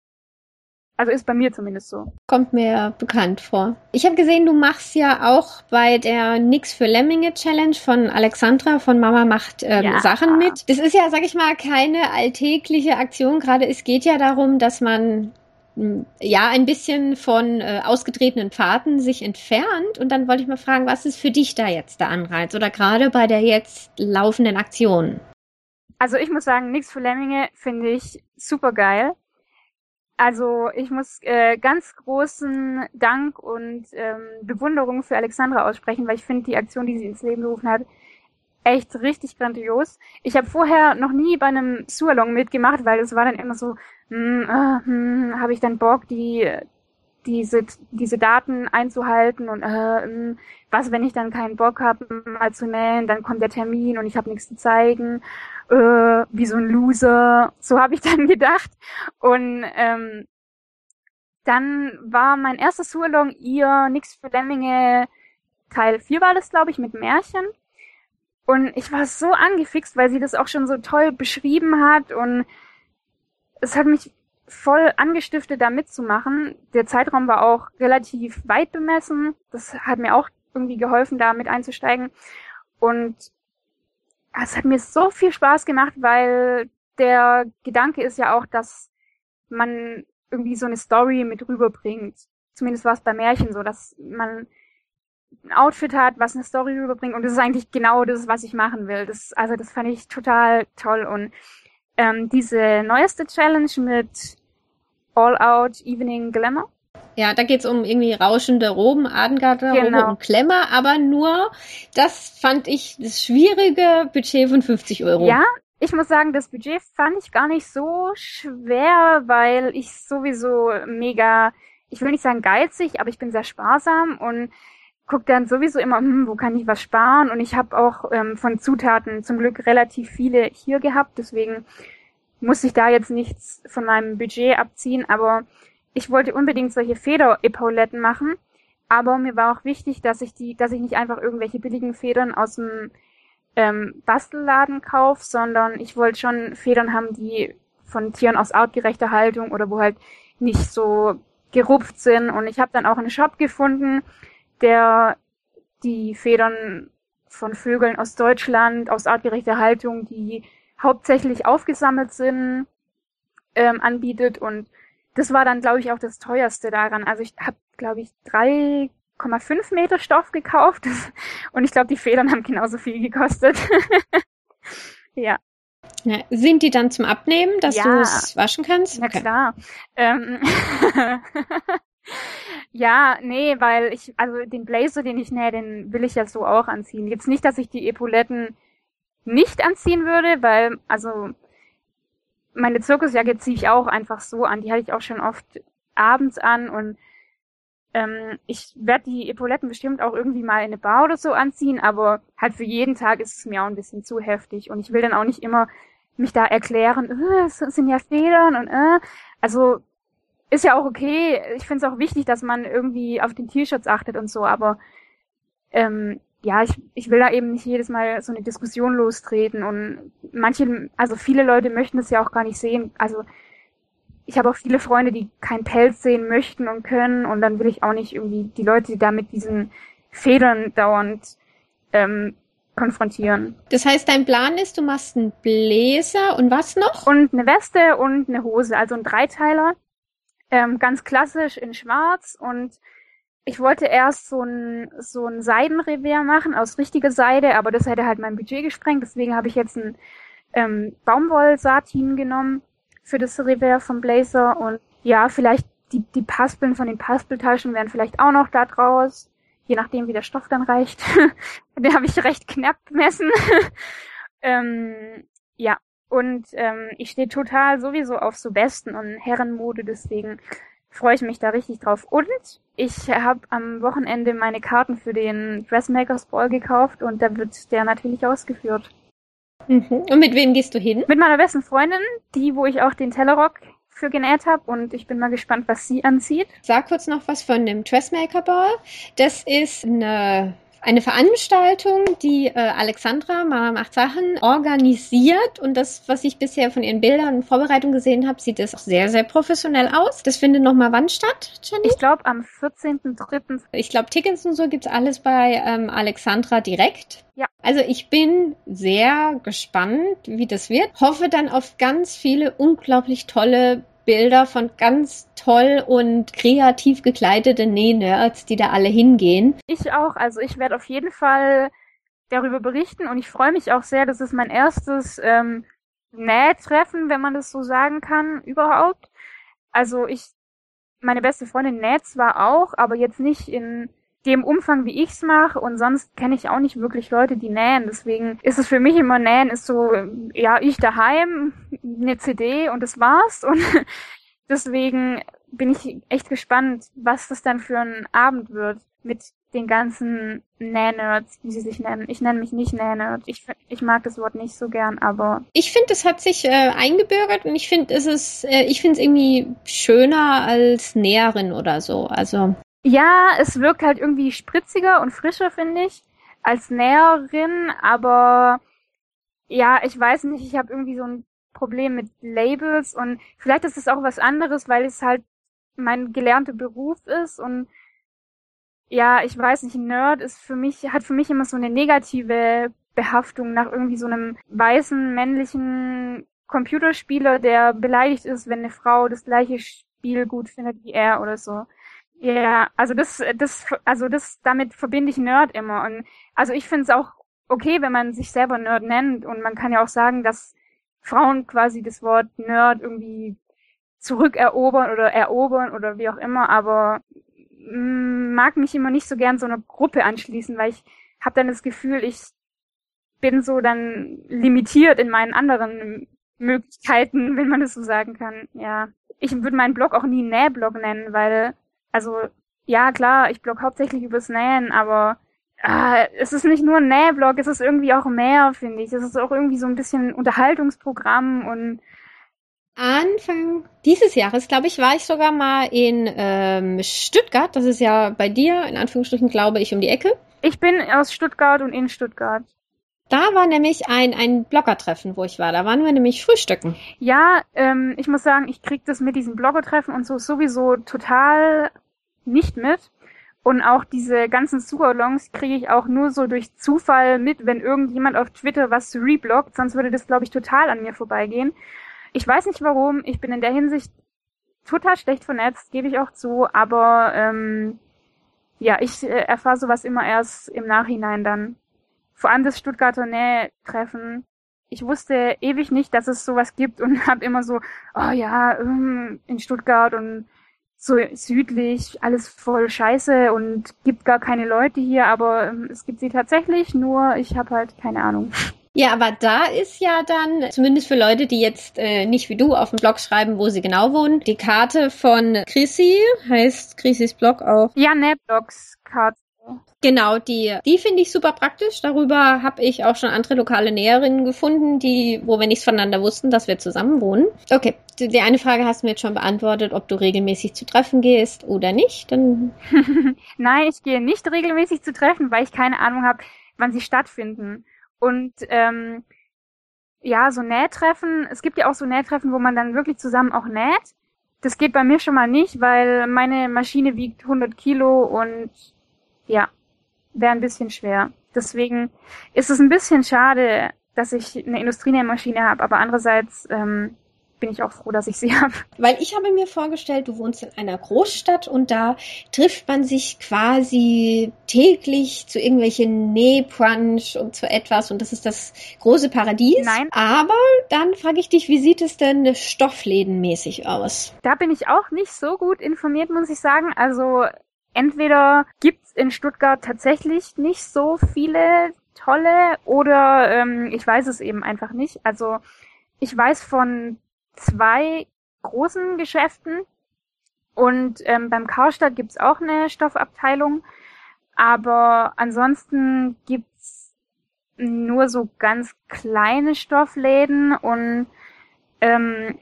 Also ist bei mir zumindest so. Kommt mir bekannt vor. Ich habe gesehen, du machst ja auch bei der Nix für Lemminge Challenge von Alexandra von Mama macht ähm, ja. Sachen mit. Das ist ja, sag ich mal, keine alltägliche Aktion. Gerade es geht ja darum, dass man hm, ja ein bisschen von äh, ausgetretenen Pfaden sich entfernt. Und dann wollte ich mal fragen, was ist für dich da jetzt der Anreiz oder gerade bei der jetzt laufenden Aktion? Also ich muss sagen, Nix für Lemminge finde ich super geil. Also ich muss äh, ganz großen Dank und ähm, Bewunderung für Alexandra aussprechen, weil ich finde die Aktion, die sie ins Leben gerufen hat, echt richtig grandios. Ich habe vorher noch nie bei einem Sualong mitgemacht, weil es war dann immer so, hm, äh, hm, habe ich dann Bock, die diese diese Daten einzuhalten und äh, hm, was, wenn ich dann keinen Bock habe, mal zu nähen, dann kommt der Termin und ich habe nichts zu zeigen äh, wie so ein Loser. So habe ich dann gedacht. Und ähm, dann war mein erster Surlong ihr Nix für Lemminge Teil 4 war das, glaube ich, mit Märchen. Und ich war so angefixt, weil sie das auch schon so toll beschrieben hat und es hat mich voll angestiftet, da mitzumachen. Der Zeitraum war auch relativ weit bemessen. Das hat mir auch irgendwie geholfen, da mit einzusteigen. Und es hat mir so viel Spaß gemacht, weil der Gedanke ist ja auch, dass man irgendwie so eine Story mit rüberbringt. Zumindest war es bei Märchen so, dass man ein Outfit hat, was eine Story rüberbringt und das ist eigentlich genau das, was ich machen will. Das, also das fand ich total toll und ähm, diese neueste Challenge mit All Out Evening Glamour. Ja, da geht's um irgendwie rauschende Roben, Adengarderobe Genau. und Klemmer, aber nur, das fand ich das schwierige Budget von 50 Euro. Ja, ich muss sagen, das Budget fand ich gar nicht so schwer, weil ich sowieso mega, ich will nicht sagen geizig, aber ich bin sehr sparsam und guck dann sowieso immer, hm, wo kann ich was sparen? Und ich habe auch ähm, von Zutaten zum Glück relativ viele hier gehabt, deswegen muss ich da jetzt nichts von meinem Budget abziehen, aber ich wollte unbedingt solche Feder-Epauletten machen, aber mir war auch wichtig, dass ich die, dass ich nicht einfach irgendwelche billigen Federn aus dem ähm, Bastelladen kaufe, sondern ich wollte schon Federn haben, die von Tieren aus artgerechter Haltung oder wo halt nicht so gerupft sind. Und ich habe dann auch einen Shop gefunden, der die Federn von Vögeln aus Deutschland, aus artgerechter Haltung, die hauptsächlich aufgesammelt sind, ähm, anbietet. Und das war dann, glaube ich, auch das teuerste daran. Also ich habe, glaube ich, 3,5 Meter Stoff gekauft und ich glaube, die Federn haben genauso viel gekostet. ja, Ja, sind die dann zum Abnehmen, dass Ja. du es waschen kannst? na Okay. klar. Ähm ja, nee, weil ich, also den Blazer, den ich nähe, den will ich ja so auch anziehen. Jetzt nicht, dass ich die Epauletten nicht anziehen würde, weil, also meine Zirkusjacke ziehe ich auch einfach so an. Die hatte ich auch schon oft abends an und ähm, ich werde die Epauletten bestimmt auch irgendwie mal in eine Bar oder so anziehen, aber halt für jeden Tag ist es mir auch ein bisschen zu heftig und ich will dann auch nicht immer mich da erklären, äh, es sind ja Federn und äh. Also ist ja auch okay. Ich finde es auch wichtig, dass man irgendwie auf den T-Shirts achtet und so, aber ähm, ja, ich, ich will da eben nicht jedes Mal so eine Diskussion lostreten und manche, also viele Leute möchten es ja auch gar nicht sehen. Also ich habe auch viele Freunde, die keinen Pelz sehen möchten und können und dann will ich auch nicht irgendwie die Leute da mit diesen Federn dauernd ähm, konfrontieren. Das heißt, dein Plan ist, du machst einen Bläser und was noch? Und eine Weste und eine Hose, also ein Dreiteiler. Ähm, ganz klassisch in schwarz und ich wollte erst so ein, so ein Seidenrevier machen aus richtiger Seide, aber das hätte halt mein Budget gesprengt, deswegen habe ich jetzt ein ähm, Baumwollsatin genommen für das Revier vom Blazer und ja, vielleicht die, die Paspeln von den Paspeltaschen wären vielleicht auch noch da draus, je nachdem wie der Stoff dann reicht. Den habe ich recht knapp gemessen. ähm, ja, und ähm, ich stehe total sowieso auf so Westen und Herrenmode, deswegen freue ich mich da richtig drauf. Und ich habe am Wochenende meine Karten für den Dressmakers Ball gekauft und da wird der natürlich ausgeführt. Mhm. Und mit wem gehst du hin? Mit meiner besten Freundin, die, wo ich auch den Tellerrock für genäht habe und ich bin mal gespannt, was sie anzieht. Sag kurz noch was von dem Dressmaker Ball. Das ist eine, eine Veranstaltung, die äh, Alexandra Mama macht Sachen organisiert und das, was ich bisher von ihren Bildern in Vorbereitung gesehen habe, sieht das auch sehr, sehr professionell aus. Das findet nochmal wann statt, Jenny? Ich glaube am 14.03. Ich glaube, Tickets und so gibt's alles bei ähm, Alexandra direkt. Ja. Also ich bin sehr gespannt, wie das wird. Hoffe dann auf ganz viele unglaublich tolle Bilder von ganz toll und kreativ gekleideten Näh-Nerds, die da alle hingehen. Ich auch, also ich werde auf jeden Fall darüber berichten und ich freue mich auch sehr, das ist mein erstes ähm, Nähtreffen, wenn man das so sagen kann, überhaupt. Also ich, meine beste Freundin näht zwar auch, aber jetzt nicht in dem Umfang, wie ich's mache und sonst kenne ich auch nicht wirklich Leute, die nähen. Deswegen ist es für mich immer Nähen ist so, ja, ich daheim, eine CD und das war's und deswegen bin ich echt gespannt, was das dann für ein Abend wird mit den ganzen Näh-Nerds, wie sie sich nennen. Ich nenne mich nicht Näh-Nerd. Ich, ich mag das Wort nicht so gern, aber Ich finde, es hat sich äh, eingebürgert und ich finde, es ist, äh, ich finde es irgendwie schöner als Näherin oder so. Also ja, es wirkt halt irgendwie spritziger und frischer, finde ich, als Näherin, aber ja, ich weiß nicht, ich habe irgendwie so ein Problem mit Labels und vielleicht ist es auch was anderes, weil es halt mein gelernter Beruf ist und ja, ich weiß nicht, Nerd ist für mich, hat für mich immer so eine negative Behaftung nach irgendwie so einem weißen, männlichen Computerspieler, der beleidigt ist, wenn eine Frau das gleiche Spiel gut findet wie er oder so. Ja, also das, das, also das, damit verbinde ich Nerd immer. Und also ich finde es auch okay, wenn man sich selber Nerd nennt. Und man kann ja auch sagen, dass Frauen quasi das Wort Nerd irgendwie zurückerobern oder erobern oder wie auch immer, aber mm, mag mich immer nicht so gern so einer Gruppe anschließen, weil ich habe dann das Gefühl, ich bin so dann limitiert in meinen anderen Möglichkeiten, wenn man das so sagen kann. Ja, ich würde meinen Blog auch nie Nähblog nennen, weil also ja klar, ich blog hauptsächlich übers Nähen, aber ah, es ist nicht nur ein Nähblog, es ist irgendwie auch mehr, finde ich. Es ist auch irgendwie so ein bisschen Unterhaltungsprogramm und Anfang dieses Jahres, glaube ich, war ich sogar mal in ähm, Stuttgart. Das ist ja bei dir, in Anführungsstrichen, glaube ich, um die Ecke. Ich bin aus Stuttgart und in Stuttgart. Da war nämlich ein, ein Bloggertreffen, wo ich war. Da waren wir nämlich frühstücken. Ja, ähm, ich muss sagen, ich krieg das mit diesen Bloggertreffen und so sowieso total nicht mit. Und auch diese ganzen Sugalongs kriege ich auch nur so durch Zufall mit, wenn irgendjemand auf Twitter was rebloggt. Sonst würde das, glaube ich, total an mir vorbeigehen. Ich weiß nicht warum. Ich bin in der Hinsicht total schlecht vernetzt, gebe ich auch zu. Aber ähm, ja, ich äh, erfahre sowas immer erst im Nachhinein dann. Vor allem das Stuttgarter Nähe-Treffen. Ich wusste ewig nicht, dass es sowas gibt und habe immer so, oh ja, ähm, in Stuttgart und so südlich, alles voll scheiße und gibt gar keine Leute hier, aber ähm, es gibt sie tatsächlich, nur ich habe halt keine Ahnung. Ja, aber da ist ja dann, zumindest für Leute, die jetzt äh, nicht wie du auf dem Blog schreiben, wo sie genau wohnen, die Karte von Chrissy, heißt Chrissys Blog auch. Ja, ne, Blogs Karte. Genau, die, die finde ich super praktisch. Darüber habe ich auch schon andere lokale Näherinnen gefunden, die, wo wir nichts voneinander wussten, dass wir zusammen wohnen. Okay, die, die eine Frage hast du mir jetzt schon beantwortet, ob du regelmäßig zu Treffen gehst oder nicht. Dann Nein, ich gehe nicht regelmäßig zu Treffen, weil ich keine Ahnung habe, wann sie stattfinden. Und ähm, ja, so Nähtreffen, es gibt ja auch so Nähtreffen, wo man dann wirklich zusammen auch näht. Das geht bei mir schon mal nicht, weil meine Maschine wiegt 100 Kilo und ja, wäre ein bisschen schwer. Deswegen ist es ein bisschen schade, dass ich eine Industrienähmaschine habe, aber andererseits ähm, bin ich auch froh, dass ich sie habe. Weil ich habe mir vorgestellt, du wohnst in einer Großstadt und da trifft man sich quasi täglich zu irgendwelchen Nähbrunch und zu etwas und das ist das große Paradies. Nein. Aber dann frage ich dich, wie sieht es denn stofflädenmäßig aus? Da bin ich auch nicht so gut informiert, muss ich sagen. Also entweder gibt's in Stuttgart tatsächlich nicht so viele tolle oder ähm, ich weiß es eben einfach nicht. Also ich weiß von zwei großen Geschäften und ähm, beim Karstadt gibt's auch eine Stoffabteilung, aber ansonsten gibt's nur so ganz kleine Stoffläden und ähm,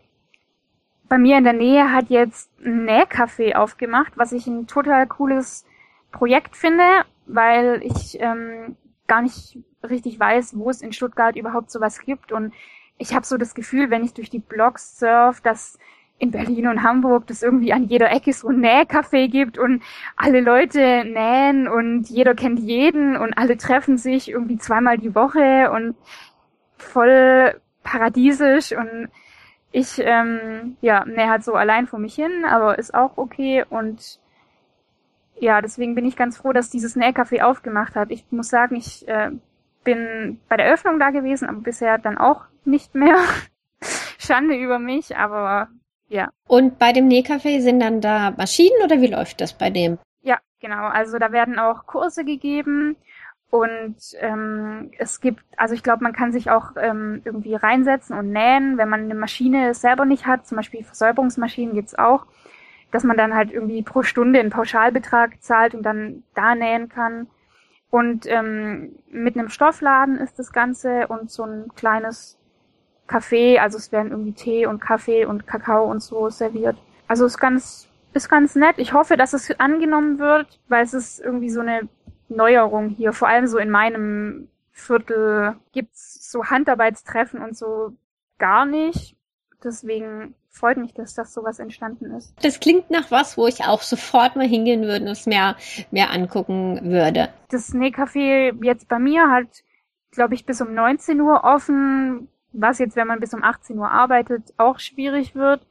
bei mir in der Nähe hat jetzt ein Nähcafé aufgemacht, was ich ein total cooles Projekt finde, weil ich ähm, gar nicht richtig weiß, wo es in Stuttgart überhaupt sowas gibt. Und ich habe so das Gefühl, wenn ich durch die Blogs surf, dass in Berlin und Hamburg das irgendwie an jeder Ecke so ein Nähcafé gibt und alle Leute nähen und jeder kennt jeden und alle treffen sich irgendwie zweimal die Woche und voll paradiesisch und ich ähm, ja nähe halt so allein vor mich hin, aber ist auch okay und ja, deswegen bin ich ganz froh, dass dieses Nähcafé aufgemacht hat. Ich muss sagen, ich äh, bin bei der Eröffnung da gewesen, aber bisher dann auch nicht mehr. Schande über mich, aber ja. Und bei dem Nähcafé sind dann da Maschinen oder wie läuft das bei dem? Ja, genau. Also da werden auch Kurse gegeben und ähm, es gibt, also ich glaube, man kann sich auch ähm, irgendwie reinsetzen und nähen, wenn man eine Maschine selber nicht hat, zum Beispiel Versäuberungsmaschinen gibt's auch, dass man dann halt irgendwie pro Stunde einen Pauschalbetrag zahlt und dann da nähen kann. Und ähm, mit einem Stoffladen ist das Ganze und so ein kleines Café, also es werden irgendwie Tee und Kaffee und Kakao und so serviert. Also ist ganz, ist ganz nett. Ich hoffe, dass es angenommen wird, weil es ist irgendwie so eine Neuerung hier. Vor allem so in meinem Viertel gibt's so Handarbeitstreffen und so gar nicht. Deswegen freut mich, dass das sowas entstanden ist. Das klingt nach was, wo ich auch sofort mal hingehen würde und es mehr, mehr angucken würde. Das Nähcafé jetzt bei mir hat, glaube ich, bis um 19 Uhr offen, was jetzt, wenn man bis um 18 Uhr arbeitet, auch schwierig wird.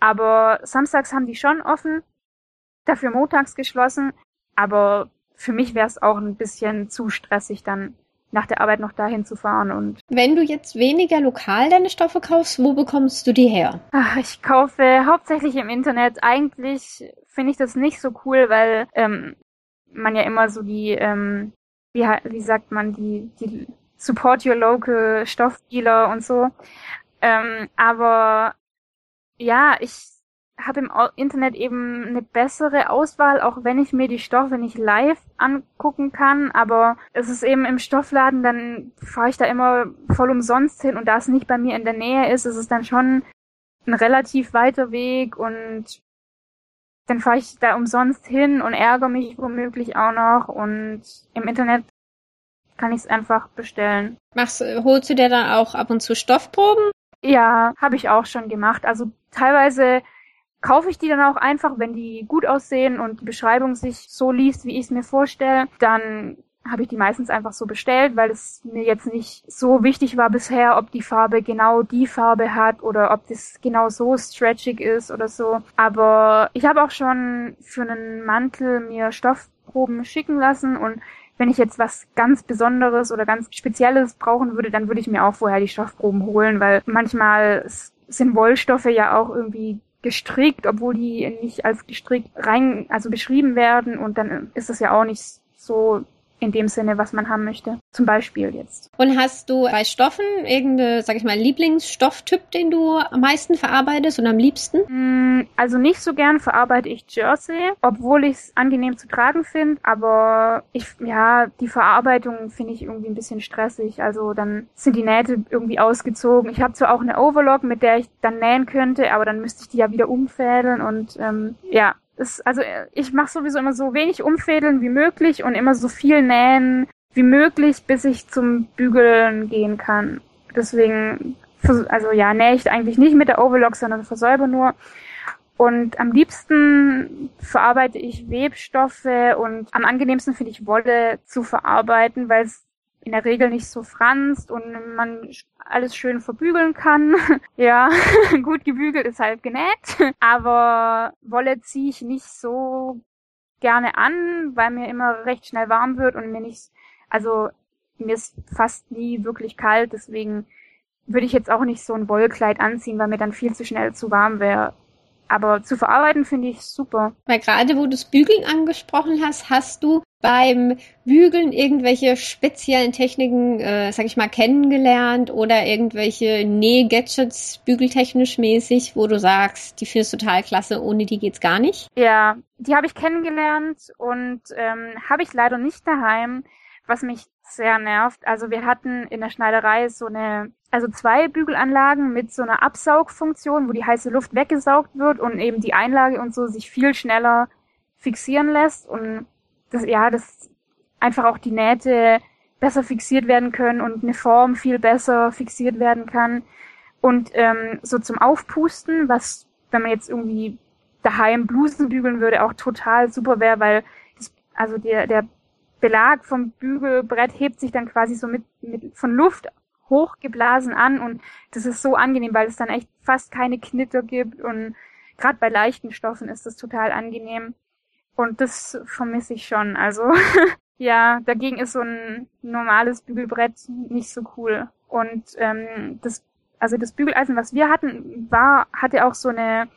Aber samstags haben die schon offen, dafür montags geschlossen. Aber für mich wäre es auch ein bisschen zu stressig, dann nach der Arbeit noch dahin zu fahren und. Wenn du jetzt weniger lokal deine Stoffe kaufst, wo bekommst du die her? Ach, ich kaufe hauptsächlich im Internet. Eigentlich finde ich das nicht so cool, weil ähm, man ja immer so die, ähm, wie, wie sagt man, die, die Support Your Local Stoffdealer und so. Ähm, aber ja, ich habe im Internet eben eine bessere Auswahl, auch wenn ich mir die Stoffe nicht live angucken kann. Aber es ist eben im Stoffladen, dann fahre ich da immer voll umsonst hin und da es nicht bei mir in der Nähe ist, ist es dann schon ein relativ weiter Weg und dann fahre ich da umsonst hin und ärgere mich womöglich auch noch und im Internet kann ich es einfach bestellen. Machst, holst du dir dann auch ab und zu Stoffproben? Ja, habe ich auch schon gemacht. Also teilweise kaufe ich die dann auch einfach, wenn die gut aussehen und die Beschreibung sich so liest, wie ich es mir vorstelle, dann habe ich die meistens einfach so bestellt, weil es mir jetzt nicht so wichtig war bisher, ob die Farbe genau die Farbe hat oder ob das genau so stretchig ist oder so. Aber ich habe auch schon für einen Mantel mir Stoffproben schicken lassen und wenn ich jetzt was ganz Besonderes oder ganz Spezielles brauchen würde, dann würde ich mir auch vorher die Stoffproben holen, weil manchmal sind Wollstoffe ja auch irgendwie gestrickt, obwohl die nicht als gestrickt rein, also beschrieben werden und dann ist es ja auch nicht so in dem Sinne, was man haben möchte. Zum Beispiel jetzt. Und hast du bei Stoffen irgendeine, sag ich mal, Lieblingsstofftyp, den du am meisten verarbeitest und am liebsten? Mm, also nicht so gern verarbeite ich Jersey, obwohl ich es angenehm zu tragen finde, aber ich, ja, die Verarbeitung finde ich irgendwie ein bisschen stressig. Also dann sind die Nähte irgendwie ausgezogen. Ich habe zwar auch eine Overlock, mit der ich dann nähen könnte, aber dann müsste ich die ja wieder umfädeln und ähm, ja, ist, also ich mache sowieso immer so wenig Umfädeln wie möglich und immer so viel nähen wie möglich, bis ich zum Bügeln gehen kann. Deswegen, also ja, nähe ich eigentlich nicht mit der Overlock, sondern versäuber nur. Und am liebsten verarbeite ich Webstoffe und am angenehmsten finde ich Wolle zu verarbeiten, weil es in der Regel nicht so franzt und man alles schön verbügeln kann. ja, gut gebügelt ist halt genäht. Aber Wolle ziehe ich nicht so gerne an, weil mir immer recht schnell warm wird und mir nicht, also mir ist fast nie wirklich kalt, deswegen würde ich jetzt auch nicht so ein Wollkleid anziehen, weil mir dann viel zu schnell zu warm wäre. Aber zu verarbeiten finde ich super. Weil gerade wo du das Bügeln angesprochen hast, hast du beim Bügeln irgendwelche speziellen Techniken, äh, sag ich mal, kennengelernt oder irgendwelche Näh-Gadgets bügeltechnisch mäßig, wo du sagst, die findest du total klasse, ohne die geht's gar nicht? Ja, die habe ich kennengelernt und ähm, habe ich leider nicht daheim, was mich sehr nervt. Also wir hatten in der Schneiderei so eine also zwei Bügelanlagen mit so einer Absaugfunktion, wo die heiße Luft weggesaugt wird und eben die Einlage und so sich viel schneller fixieren lässt und das, ja, das einfach auch die Nähte besser fixiert werden können und eine Form viel besser fixiert werden kann. Und ähm, so zum Aufpusten, was, wenn man jetzt irgendwie daheim Blusen bügeln würde, auch total super wäre, weil das, also der, der Belag vom Bügelbrett hebt sich dann quasi so mit, mit von Luft hochgeblasen an und das ist so angenehm, weil es dann echt fast keine Knitter gibt und gerade bei leichten Stoffen ist das total angenehm und das vermisse ich schon. Also ja, dagegen ist so ein normales Bügelbrett nicht so cool und ähm, das also das Bügeleisen, was wir hatten, war hatte auch so eine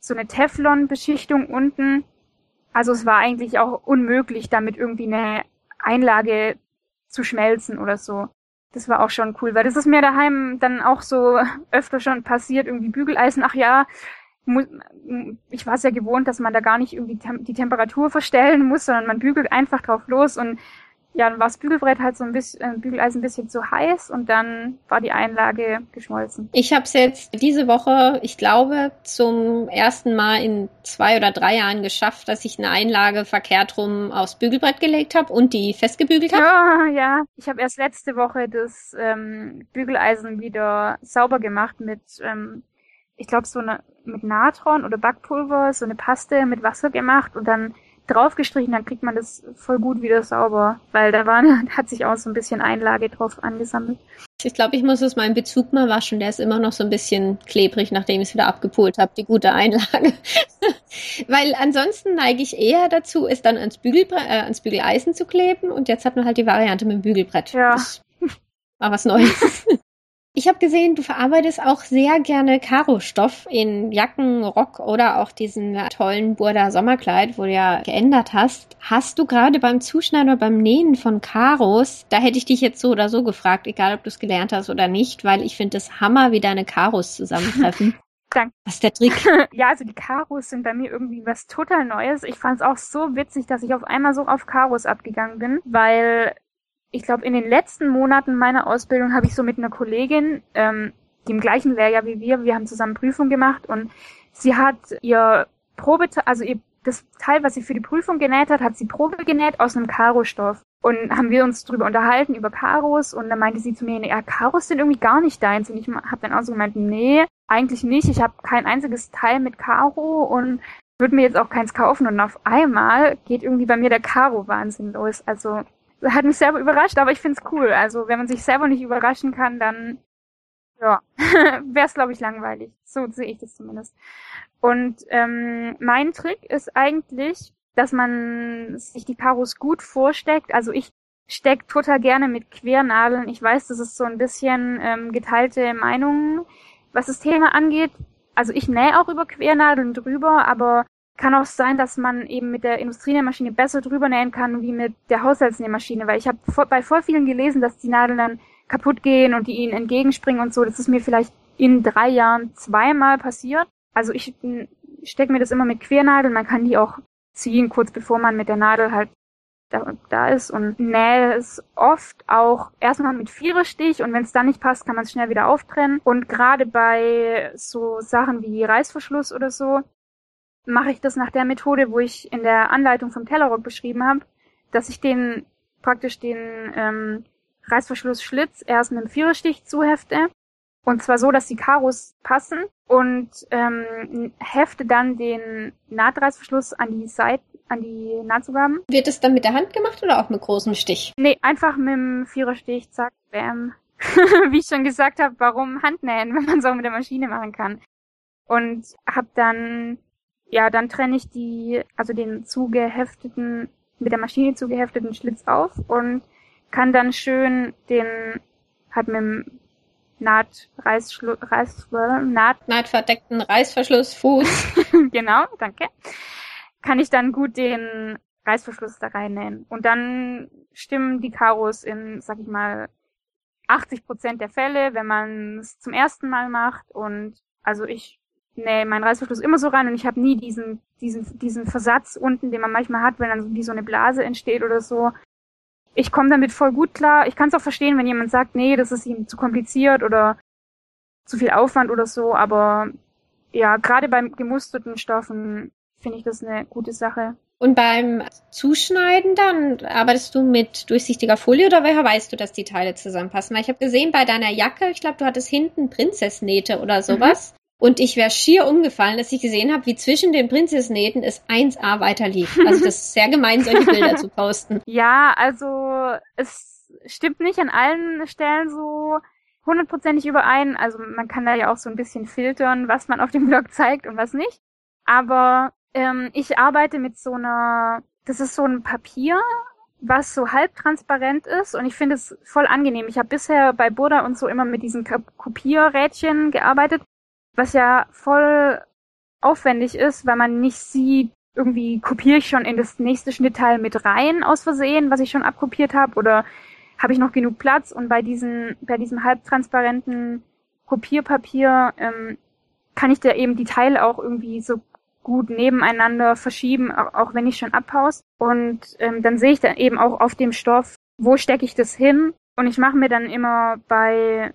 so eine Teflon-Beschichtung unten. Also es war eigentlich auch unmöglich, damit irgendwie eine Einlage zu schmelzen oder so. Das war auch schon cool, weil das ist mir daheim dann auch so öfter schon passiert, irgendwie Bügeleisen, ach ja, ich war es ja gewohnt, dass man da gar nicht irgendwie die Temperatur verstellen muss, sondern man bügelt einfach drauf los und ja, dann war das Bügelbrett halt so ein bisschen, äh, Bügeleisen ein bisschen zu heiß und dann war die Einlage geschmolzen. Ich habe es jetzt diese Woche, ich glaube, zum ersten Mal in zwei oder drei Jahren geschafft, dass ich eine Einlage verkehrt rum aufs Bügelbrett gelegt habe und die festgebügelt habe. Ja, ja. Ich habe erst letzte Woche das ähm, Bügeleisen wieder sauber gemacht mit, ähm, ich glaube, so eine mit Natron oder Backpulver, so eine Paste mit Wasser gemacht und dann draufgestrichen, dann kriegt man das voll gut wieder sauber, weil da war, hat sich auch so ein bisschen Einlage drauf angesammelt. Ich glaube, ich muss es meinen Bezug mal waschen. Der ist immer noch so ein bisschen klebrig, nachdem ich es wieder abgepult habe. Die gute Einlage. Weil ansonsten neige ich eher dazu, es dann ans, Bügelbre äh, ans Bügeleisen zu kleben. Und jetzt hat man halt die Variante mit dem Bügelbrett. Ja. Das war was Neues. Ich habe gesehen, du verarbeitest auch sehr gerne Karo-Stoff in Jacken, Rock oder auch diesen tollen Burda Sommerkleid, wo du ja geändert hast. Hast du gerade beim Zuschneiden oder beim Nähen von Karos, da hätte ich dich jetzt so oder so gefragt, egal ob du es gelernt hast oder nicht, weil ich finde es Hammer, wie deine Karos zusammentreffen. Danke. Was ist der Trick? ja, also die Karos sind bei mir irgendwie was total Neues. Ich fand es auch so witzig, dass ich auf einmal so auf Karos abgegangen bin, weil ich glaube, in den letzten Monaten meiner Ausbildung habe ich so mit einer Kollegin, ähm, die im gleichen Lehrjahr wie wir, wir haben zusammen Prüfung gemacht und sie hat ihr Probe, also ihr, das Teil, was sie für die Prüfung genäht hat, hat sie Probe genäht aus einem Karo-Stoff. Und haben wir uns drüber unterhalten, über Karos, und dann meinte sie zu mir, ja, Karos sind irgendwie gar nicht deins. Und ich habe dann auch so gemeint, nee, eigentlich nicht. Ich habe kein einziges Teil mit Karo und würde mir jetzt auch keins kaufen. Und auf einmal geht irgendwie bei mir der Karo-Wahnsinn los. Also hat mich selber überrascht, aber ich find's cool. Also wenn man sich selber nicht überraschen kann, dann ja, wäre es glaube ich langweilig. So sehe ich das zumindest. Und ähm, mein Trick ist eigentlich, dass man sich die Karos gut vorsteckt. Also ich steck total gerne mit Quernadeln. Ich weiß, das ist so ein bisschen ähm, geteilte Meinungen, was das Thema angeht. Also ich nähe auch über Quernadeln drüber, aber kann auch sein, dass man eben mit der Industrienähmaschine besser drüber nähen kann wie mit der Haushaltsnähmaschine, weil ich habe bei voll vielen gelesen, dass die Nadeln dann kaputt gehen und die ihnen entgegenspringen und so. Das ist mir vielleicht in drei Jahren zweimal passiert. Also ich stecke mir das immer mit Quernadeln. Man kann die auch ziehen, kurz bevor man mit der Nadel halt da, da ist und nähe es oft auch erstmal mit Viererstich und wenn es dann nicht passt, kann man es schnell wieder auftrennen. Und gerade bei so Sachen wie Reißverschluss oder so, mache ich das nach der Methode, wo ich in der Anleitung vom Tellerrock beschrieben habe, dass ich den praktisch den ähm, Reißverschlussschlitz erst mit einem Viererstich zuhefte und zwar so, dass die Karos passen und ähm, hefte dann den Nahtreißverschluss an die Seite, an die Nahtzugaben. Wird es dann mit der Hand gemacht oder auch mit großem Stich? Nee, einfach mit dem Viererstich, zack, bam. Wie ich schon gesagt habe, warum Handnähen, wenn man es auch mit der Maschine machen kann. Und hab dann ja, dann trenne ich die, also den zugehefteten, mit der Maschine zugehefteten Schlitz auf und kann dann schön den, halt mit dem Naht, Reißschluss, Reiß, Naht, Nahtverdeckten Reißverschlussfuß. genau, danke. Kann ich dann gut den Reißverschluss da reinnähen. Und dann stimmen die Karos in, sag ich mal, 80 Prozent der Fälle, wenn man es zum ersten Mal macht. Und also ich nee, mein Reißverschluss immer so rein und ich habe nie diesen, diesen, diesen Versatz unten, den man manchmal hat, wenn dann so wie so eine Blase entsteht oder so. Ich komme damit voll gut klar. Ich kann es auch verstehen, wenn jemand sagt, nee, das ist ihm zu kompliziert oder zu viel Aufwand oder so, aber ja, gerade beim gemusterten Stoffen finde ich das eine gute Sache. Und beim Zuschneiden dann arbeitest du mit durchsichtiger Folie oder woher weißt du, dass die Teile zusammenpassen? Weil ich habe gesehen bei deiner Jacke, ich glaube, du hattest hinten Prinzessnähte oder sowas. Und ich wäre schier umgefallen, dass ich gesehen habe, wie zwischen den Prinzessnähten es 1A weiter lief. Also das ist sehr gemein, solche Bilder zu posten. Ja, also es stimmt nicht an allen Stellen so hundertprozentig überein. Also man kann da ja auch so ein bisschen filtern, was man auf dem Blog zeigt und was nicht. Aber ähm, ich arbeite mit so einer, das ist so ein Papier, was so halbtransparent ist und ich finde es voll angenehm. Ich habe bisher bei Burda und so immer mit diesen Kopierrädchen gearbeitet was ja voll aufwendig ist, weil man nicht sieht, irgendwie kopiere ich schon in das nächste Schnittteil mit rein aus Versehen, was ich schon abkopiert habe, oder habe ich noch genug Platz? Und bei diesen, bei diesem halbtransparenten Kopierpapier ähm, kann ich da eben die Teile auch irgendwie so gut nebeneinander verschieben, auch, wenn ich schon abhaus. Und ähm, dann sehe ich dann eben auch auf dem Stoff, wo stecke ich das hin. Und ich mache mir dann immer bei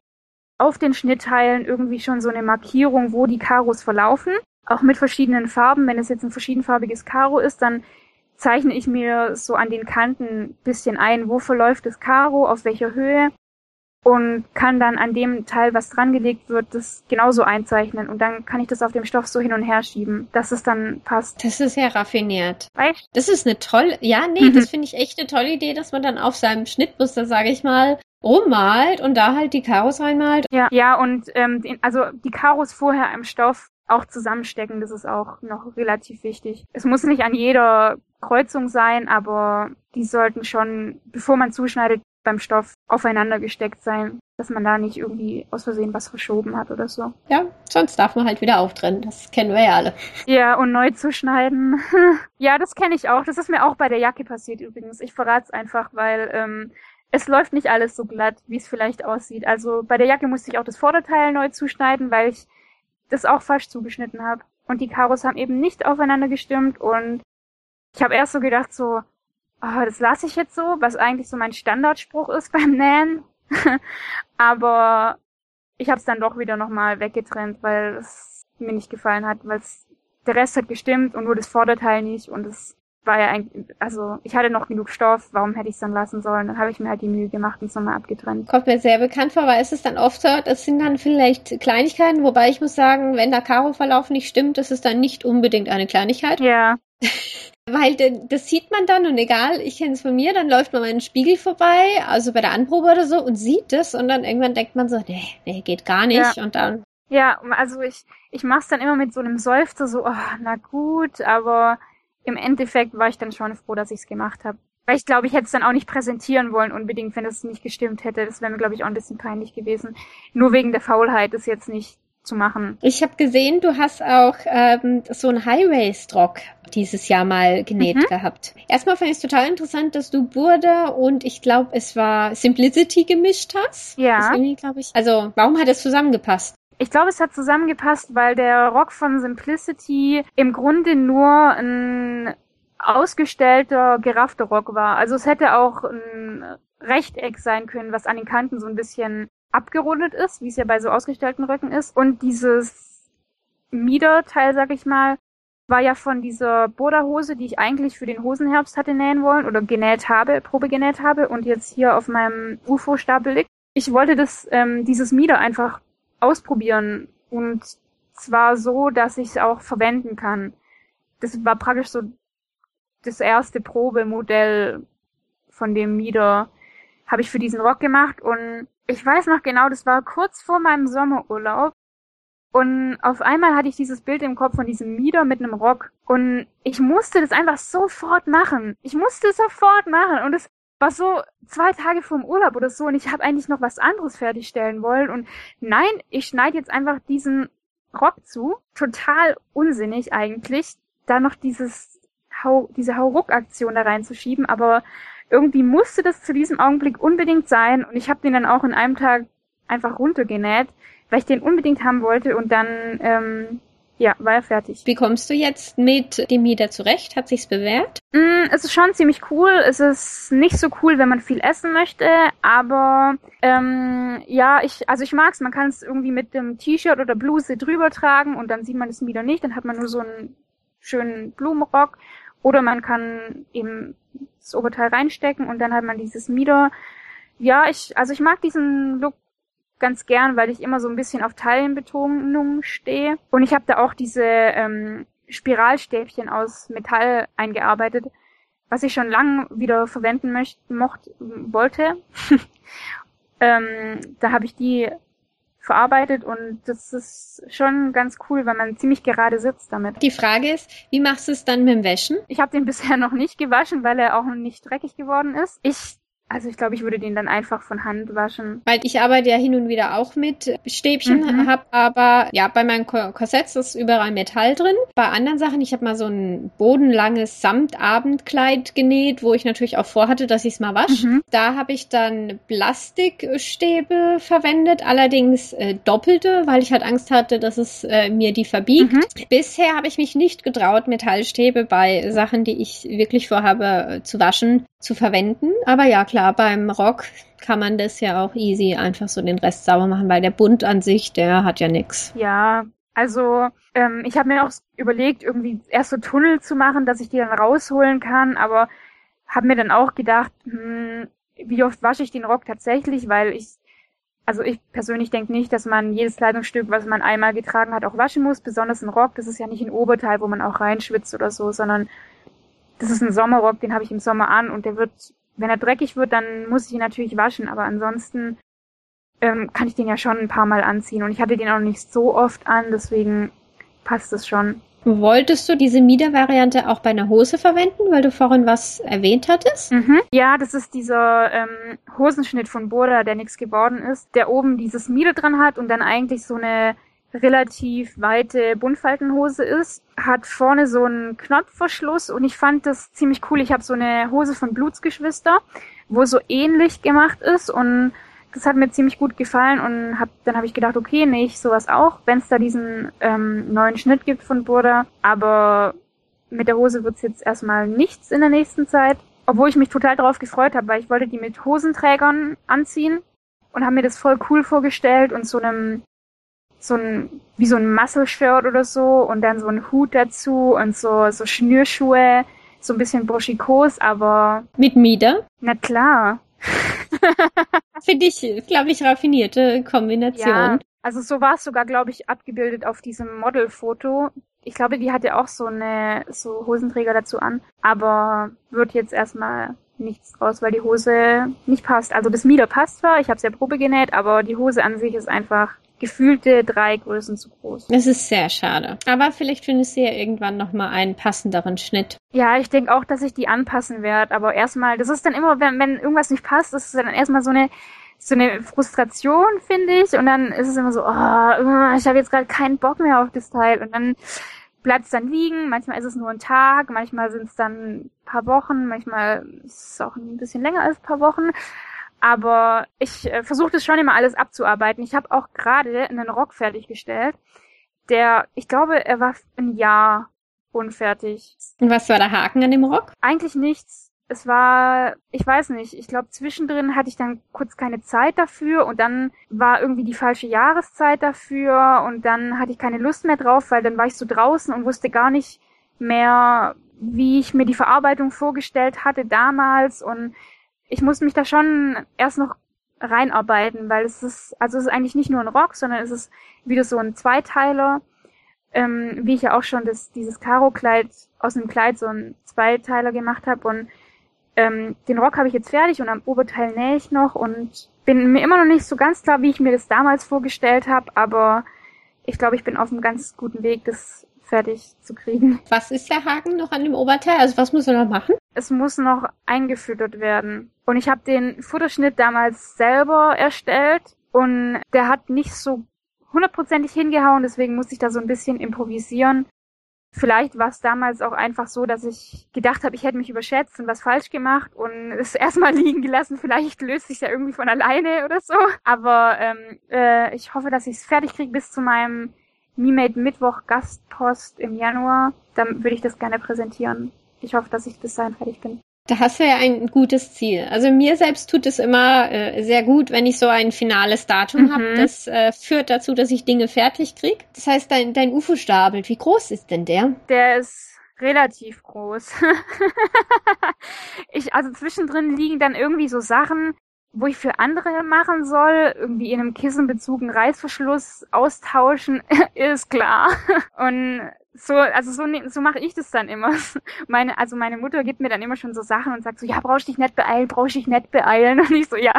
auf den Schnittteilen irgendwie schon so eine Markierung, wo die Karos verlaufen. Auch mit verschiedenen Farben. Wenn es jetzt ein verschiedenfarbiges Karo ist, dann zeichne ich mir so an den Kanten ein bisschen ein, wo verläuft das Karo, auf welcher Höhe und kann dann an dem Teil, was dran gelegt wird, das genauso einzeichnen und dann kann ich das auf dem Stoff so hin und her schieben, dass es dann passt. Das ist ja raffiniert. Weißt? Das ist eine tolle, ja, nee, mhm. das finde ich echt eine tolle Idee, dass man dann auf seinem Schnittmuster, sage ich mal, rummalt und da halt die Karos reinmalt. Ja, ja, und ähm, den, also die Karos vorher im Stoff auch zusammenstecken, das ist auch noch relativ wichtig. Es muss nicht an jeder Kreuzung sein, aber die sollten schon, bevor man zuschneidet, beim Stoff aufeinander gesteckt sein, dass man da nicht irgendwie aus Versehen was verschoben hat oder so. Ja, sonst darf man halt wieder auftrennen. Das kennen wir ja alle. Ja, und neu zuschneiden. ja, das kenne ich auch. Das ist mir auch bei der Jacke passiert übrigens. Ich verrate es einfach, weil ähm, es läuft nicht alles so glatt, wie es vielleicht aussieht. Also bei der Jacke musste ich auch das Vorderteil neu zuschneiden, weil ich das auch falsch zugeschnitten habe. Und die Karos haben eben nicht aufeinander gestimmt und ich habe erst so gedacht, so, oh, das lasse ich jetzt so, was eigentlich so mein Standardspruch ist beim Nähen. Aber ich habe es dann doch wieder nochmal weggetrennt, weil es mir nicht gefallen hat, weil der Rest hat gestimmt und nur das Vorderteil nicht und es war ja eigentlich, also ich hatte noch genug Stoff, warum hätte ich es dann lassen sollen? Dann habe ich mir halt die Mühe gemacht und es nochmal abgetrennt. Kommt mir sehr bekannt vor, weil es ist dann oft so, das sind dann vielleicht Kleinigkeiten, wobei ich muss sagen, wenn der Karo-Verlauf nicht stimmt, das ist dann nicht unbedingt eine Kleinigkeit. Ja. Weil das sieht man dann und egal, ich kenne es von mir, dann läuft man mal einen Spiegel vorbei, also bei der Anprobe oder so und sieht das und dann irgendwann denkt man so, nee, nee, geht gar nicht ja. und dann. Ja, also ich, ich mach's dann immer mit so einem Seufzer so, oh, na gut, aber im Endeffekt war ich dann schon froh, dass ich's gemacht habe. Weil ich glaube, ich hätte es dann auch nicht präsentieren wollen unbedingt, wenn es nicht gestimmt hätte. Das wäre mir, glaube ich, auch ein bisschen peinlich gewesen. Nur wegen der Faulheit ist jetzt nicht zu machen. Ich habe gesehen, du hast auch ähm, so ein High-Waist-Rock dieses Jahr mal genäht mhm. gehabt. Erstmal fand ich es total interessant, dass du Burda und ich glaube, es war Simplicity gemischt hast. Ja. ich. Also, warum hat es zusammengepasst? Ich glaube, es hat zusammengepasst, weil der Rock von Simplicity im Grunde nur ein ausgestellter, geraffter Rock war. Also es hätte auch ein Rechteck sein können, was an den Kanten so ein bisschen abgerundet ist, wie es ja bei so ausgestellten Röcken ist. Und dieses Miederteil, sag ich mal, war ja von dieser Boda-Hose, die ich eigentlich für den Hosenherbst hatte nähen wollen oder genäht habe, Probe genäht habe und jetzt hier auf meinem UFO-Stapel liegt. Ich wollte das, ähm, dieses Mieder einfach ausprobieren und zwar so, dass ich es auch verwenden kann. Das war praktisch so das erste Probemodell von dem Mieder habe ich für diesen Rock gemacht und ich weiß noch genau, das war kurz vor meinem Sommerurlaub. Und auf einmal hatte ich dieses Bild im Kopf von diesem Mieder mit einem Rock. Und ich musste das einfach sofort machen. Ich musste es sofort machen. Und es war so zwei Tage vorm Urlaub oder so. Und ich habe eigentlich noch was anderes fertigstellen wollen. Und nein, ich schneide jetzt einfach diesen Rock zu. Total unsinnig eigentlich. Da noch dieses Hau, diese Hauruck-Aktion da reinzuschieben. Aber irgendwie musste das zu diesem Augenblick unbedingt sein und ich habe den dann auch in einem Tag einfach runtergenäht, weil ich den unbedingt haben wollte und dann ähm, ja, war er fertig. Wie kommst du jetzt mit dem Mieder zurecht? Hat sich's bewährt? Mm, es ist schon ziemlich cool. Es ist nicht so cool, wenn man viel essen möchte, aber ähm, ja, ich also ich mag's. Man kann es irgendwie mit dem T-Shirt oder Bluse drüber tragen und dann sieht man das Mieder nicht. Dann hat man nur so einen schönen Blumenrock oder man kann eben das Oberteil reinstecken und dann hat man dieses Mieder. Ja, ich, also ich mag diesen Look ganz gern, weil ich immer so ein bisschen auf Taillenbetonung stehe. Und ich habe da auch diese ähm, Spiralstäbchen aus Metall eingearbeitet, was ich schon lang wieder verwenden möchte, mocht, wollte. ähm, da habe ich die verarbeitet und das ist schon ganz cool, weil man ziemlich gerade sitzt damit. Die Frage ist, wie machst du es dann mit dem Wäschen? Ich habe den bisher noch nicht gewaschen, weil er auch noch nicht dreckig geworden ist. Ich also ich glaube, ich würde den dann einfach von Hand waschen. Weil ich arbeite ja hin und wieder auch mit Stäbchen, mhm. habe aber ja bei meinen Korsetts ist überall Metall drin. Bei anderen Sachen, ich habe mal so ein bodenlanges Samtabendkleid genäht, wo ich natürlich auch vorhatte, dass ich es mal wasche. Mhm. Da habe ich dann Plastikstäbe verwendet, allerdings äh, doppelte, weil ich halt Angst hatte, dass es äh, mir die verbiegt. Mhm. Bisher habe ich mich nicht getraut, Metallstäbe bei Sachen, die ich wirklich vorhabe äh, zu waschen, zu verwenden. Aber ja, klar, beim Rock kann man das ja auch easy einfach so den Rest sauber machen, weil der Bund an sich, der hat ja nix. Ja, also ähm, ich habe mir auch überlegt, irgendwie erst so Tunnel zu machen, dass ich die dann rausholen kann, aber habe mir dann auch gedacht, hm, wie oft wasche ich den Rock tatsächlich, weil ich, also ich persönlich denke nicht, dass man jedes Kleidungsstück, was man einmal getragen hat, auch waschen muss, besonders ein Rock, das ist ja nicht ein Oberteil, wo man auch reinschwitzt oder so, sondern das ist ein Sommerrock, den habe ich im Sommer an und der wird wenn er dreckig wird, dann muss ich ihn natürlich waschen, aber ansonsten ähm, kann ich den ja schon ein paar Mal anziehen und ich hatte den auch nicht so oft an, deswegen passt es schon. Wolltest du diese Mieder-Variante auch bei einer Hose verwenden, weil du vorhin was erwähnt hattest? Mhm. Ja, das ist dieser ähm, Hosenschnitt von Burda, der nichts geworden ist, der oben dieses Mieder dran hat und dann eigentlich so eine relativ weite Buntfaltenhose ist, hat vorne so einen Knopfverschluss und ich fand das ziemlich cool. Ich habe so eine Hose von Blutsgeschwister, wo so ähnlich gemacht ist und das hat mir ziemlich gut gefallen und hab, dann habe ich gedacht, okay, nee, ich sowas auch, wenn es da diesen ähm, neuen Schnitt gibt von Burda. Aber mit der Hose wird's jetzt erstmal nichts in der nächsten Zeit. Obwohl ich mich total darauf gefreut habe, weil ich wollte die mit Hosenträgern anziehen und habe mir das voll cool vorgestellt und so einem so ein wie so ein Muscle-Shirt oder so und dann so ein Hut dazu und so so Schnürschuhe, so ein bisschen burschikos, aber mit Mieder? Na klar. Finde ich, glaube ich, raffinierte Kombination. Ja, also so war es sogar, glaube ich, abgebildet auf diesem Modelfoto. Ich glaube, die hatte auch so eine so Hosenträger dazu an, aber wird jetzt erstmal nichts draus, weil die Hose nicht passt. Also das Mieder passt zwar, ich habe es ja Probe genäht, aber die Hose an sich ist einfach gefühlte drei Größen zu groß. Das ist sehr schade. Aber vielleicht findest du ja irgendwann nochmal einen passenderen Schnitt. Ja, ich denke auch, dass ich die anpassen werde. Aber erstmal, das ist dann immer, wenn, wenn irgendwas nicht passt, das ist dann erstmal so eine so eine Frustration, finde ich. Und dann ist es immer so, oh, ich habe jetzt gerade keinen Bock mehr auf das Teil. Und dann bleibt es dann liegen. Manchmal ist es nur ein Tag, manchmal sind es dann ein paar Wochen, manchmal ist es auch ein bisschen länger als ein paar Wochen. Aber ich äh, versuche das schon immer alles abzuarbeiten. Ich habe auch gerade einen Rock fertiggestellt, der, ich glaube, er war ein Jahr unfertig. Und was war der Haken an dem Rock? Eigentlich nichts. Es war, ich weiß nicht, ich glaube zwischendrin hatte ich dann kurz keine Zeit dafür und dann war irgendwie die falsche Jahreszeit dafür und dann hatte ich keine Lust mehr drauf, weil dann war ich so draußen und wusste gar nicht mehr, wie ich mir die Verarbeitung vorgestellt hatte damals und ich muss mich da schon erst noch reinarbeiten, weil es ist, also es ist eigentlich nicht nur ein Rock, sondern es ist wieder so ein Zweiteiler, ähm, wie ich ja auch schon das, dieses Karo-Kleid aus einem Kleid so ein Zweiteiler gemacht habe und ähm, den Rock habe ich jetzt fertig und am Oberteil nähe ich noch und bin mir immer noch nicht so ganz klar, wie ich mir das damals vorgestellt habe, aber ich glaube, ich bin auf einem ganz guten Weg, das fertig zu kriegen. Was ist der Haken noch an dem Oberteil? Also was muss er noch machen? Es muss noch eingefüttert werden. Und ich habe den Futterschnitt damals selber erstellt und der hat nicht so hundertprozentig hingehauen, deswegen musste ich da so ein bisschen improvisieren. Vielleicht war es damals auch einfach so, dass ich gedacht habe, ich hätte mich überschätzt und was falsch gemacht und es erstmal liegen gelassen. Vielleicht löst sich ja irgendwie von alleine oder so. Aber ähm, äh, ich hoffe, dass ich es fertig kriege bis zu meinem Me-Made Mittwoch Gastpost im Januar. Dann würde ich das gerne präsentieren. Ich hoffe, dass ich bis dahin fertig bin. Da hast du ja ein gutes Ziel. Also mir selbst tut es immer äh, sehr gut, wenn ich so ein finales Datum mhm. habe. Das äh, führt dazu, dass ich Dinge fertig krieg. Das heißt, dein, dein UFO-Stapel, wie groß ist denn der? Der ist relativ groß. ich, also zwischendrin liegen dann irgendwie so Sachen, wo ich für andere machen soll, irgendwie in einem Kissenbezug einen Reißverschluss austauschen, ist klar. Und so, also so, ne, so mache ich das dann immer. Meine, also meine Mutter gibt mir dann immer schon so Sachen und sagt so, ja, brauchst dich nicht beeilen, brauchst dich nicht beeilen. Und ich so, ja,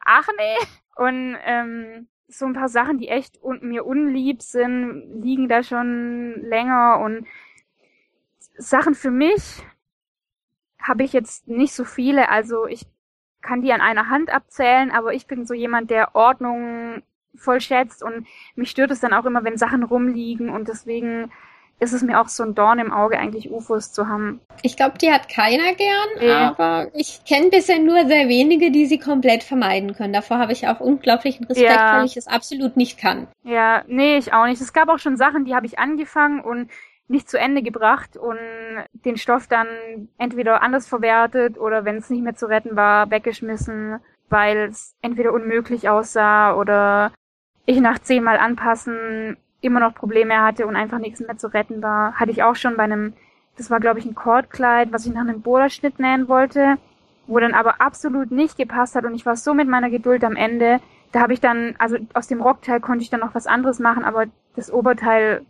ach nee. Und ähm, so ein paar Sachen, die echt un mir unlieb sind, liegen da schon länger und Sachen für mich habe ich jetzt nicht so viele. Also ich kann die an einer Hand abzählen, aber ich bin so jemand, der Ordnung voll schätzt und mich stört es dann auch immer, wenn Sachen rumliegen und deswegen ist es mir auch so ein Dorn im Auge, eigentlich UFOs zu haben. Ich glaube, die hat keiner gern, ja. aber ich kenne bisher nur sehr wenige, die sie komplett vermeiden können. Davor habe ich auch unglaublichen Respekt, ja. weil ich es absolut nicht kann. Ja, nee, ich auch nicht. Es gab auch schon Sachen, die habe ich angefangen und nicht zu Ende gebracht und den Stoff dann entweder anders verwertet oder wenn es nicht mehr zu retten war, weggeschmissen, weil es entweder unmöglich aussah oder ich nach zehnmal anpassen immer noch Probleme hatte und einfach nichts mehr zu retten war. Hatte ich auch schon bei einem, das war glaube ich ein Kordkleid, was ich nach einem Bohrerschnitt nähen wollte, wo dann aber absolut nicht gepasst hat und ich war so mit meiner Geduld am Ende. Da habe ich dann, also aus dem Rockteil konnte ich dann noch was anderes machen, aber das Oberteil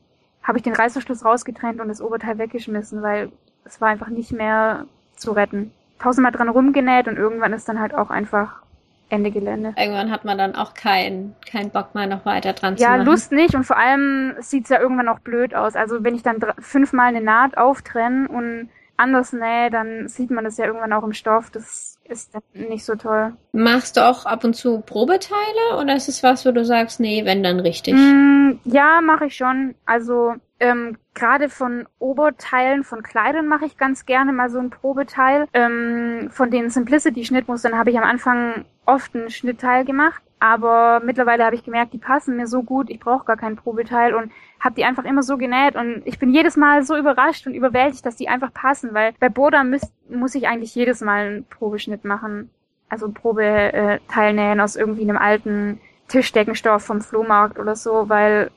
habe ich den Reißverschluss rausgetrennt und das Oberteil weggeschmissen, weil es war einfach nicht mehr zu retten. tausendmal dran rumgenäht und irgendwann ist dann halt auch einfach Ende Gelände. Irgendwann hat man dann auch keinen keinen Bock mehr noch weiter dran ja, zu machen. Ja, Lust nicht und vor allem sieht's ja irgendwann auch blöd aus. Also wenn ich dann fünfmal eine Naht auftrenne und anders nähe, dann sieht man das ja irgendwann auch im Stoff. Das ist nicht so toll. Machst du auch ab und zu Probeteile oder ist es was, wo du sagst, nee, wenn dann richtig? Mm, ja, mache ich schon. Also ähm, gerade von Oberteilen von Kleidern mache ich ganz gerne mal so ein Probeteil. Ähm, von den Simplicity-Schnittmustern habe ich am Anfang oft ein Schnittteil gemacht, aber mittlerweile habe ich gemerkt, die passen mir so gut, ich brauche gar kein Probeteil und habe die einfach immer so genäht und ich bin jedes Mal so überrascht und überwältigt, dass die einfach passen, weil bei Boda muss, muss ich eigentlich jedes Mal einen Probeschnitt machen, also Probeteil nähen aus irgendwie einem alten Tischdeckenstoff vom Flohmarkt oder so, weil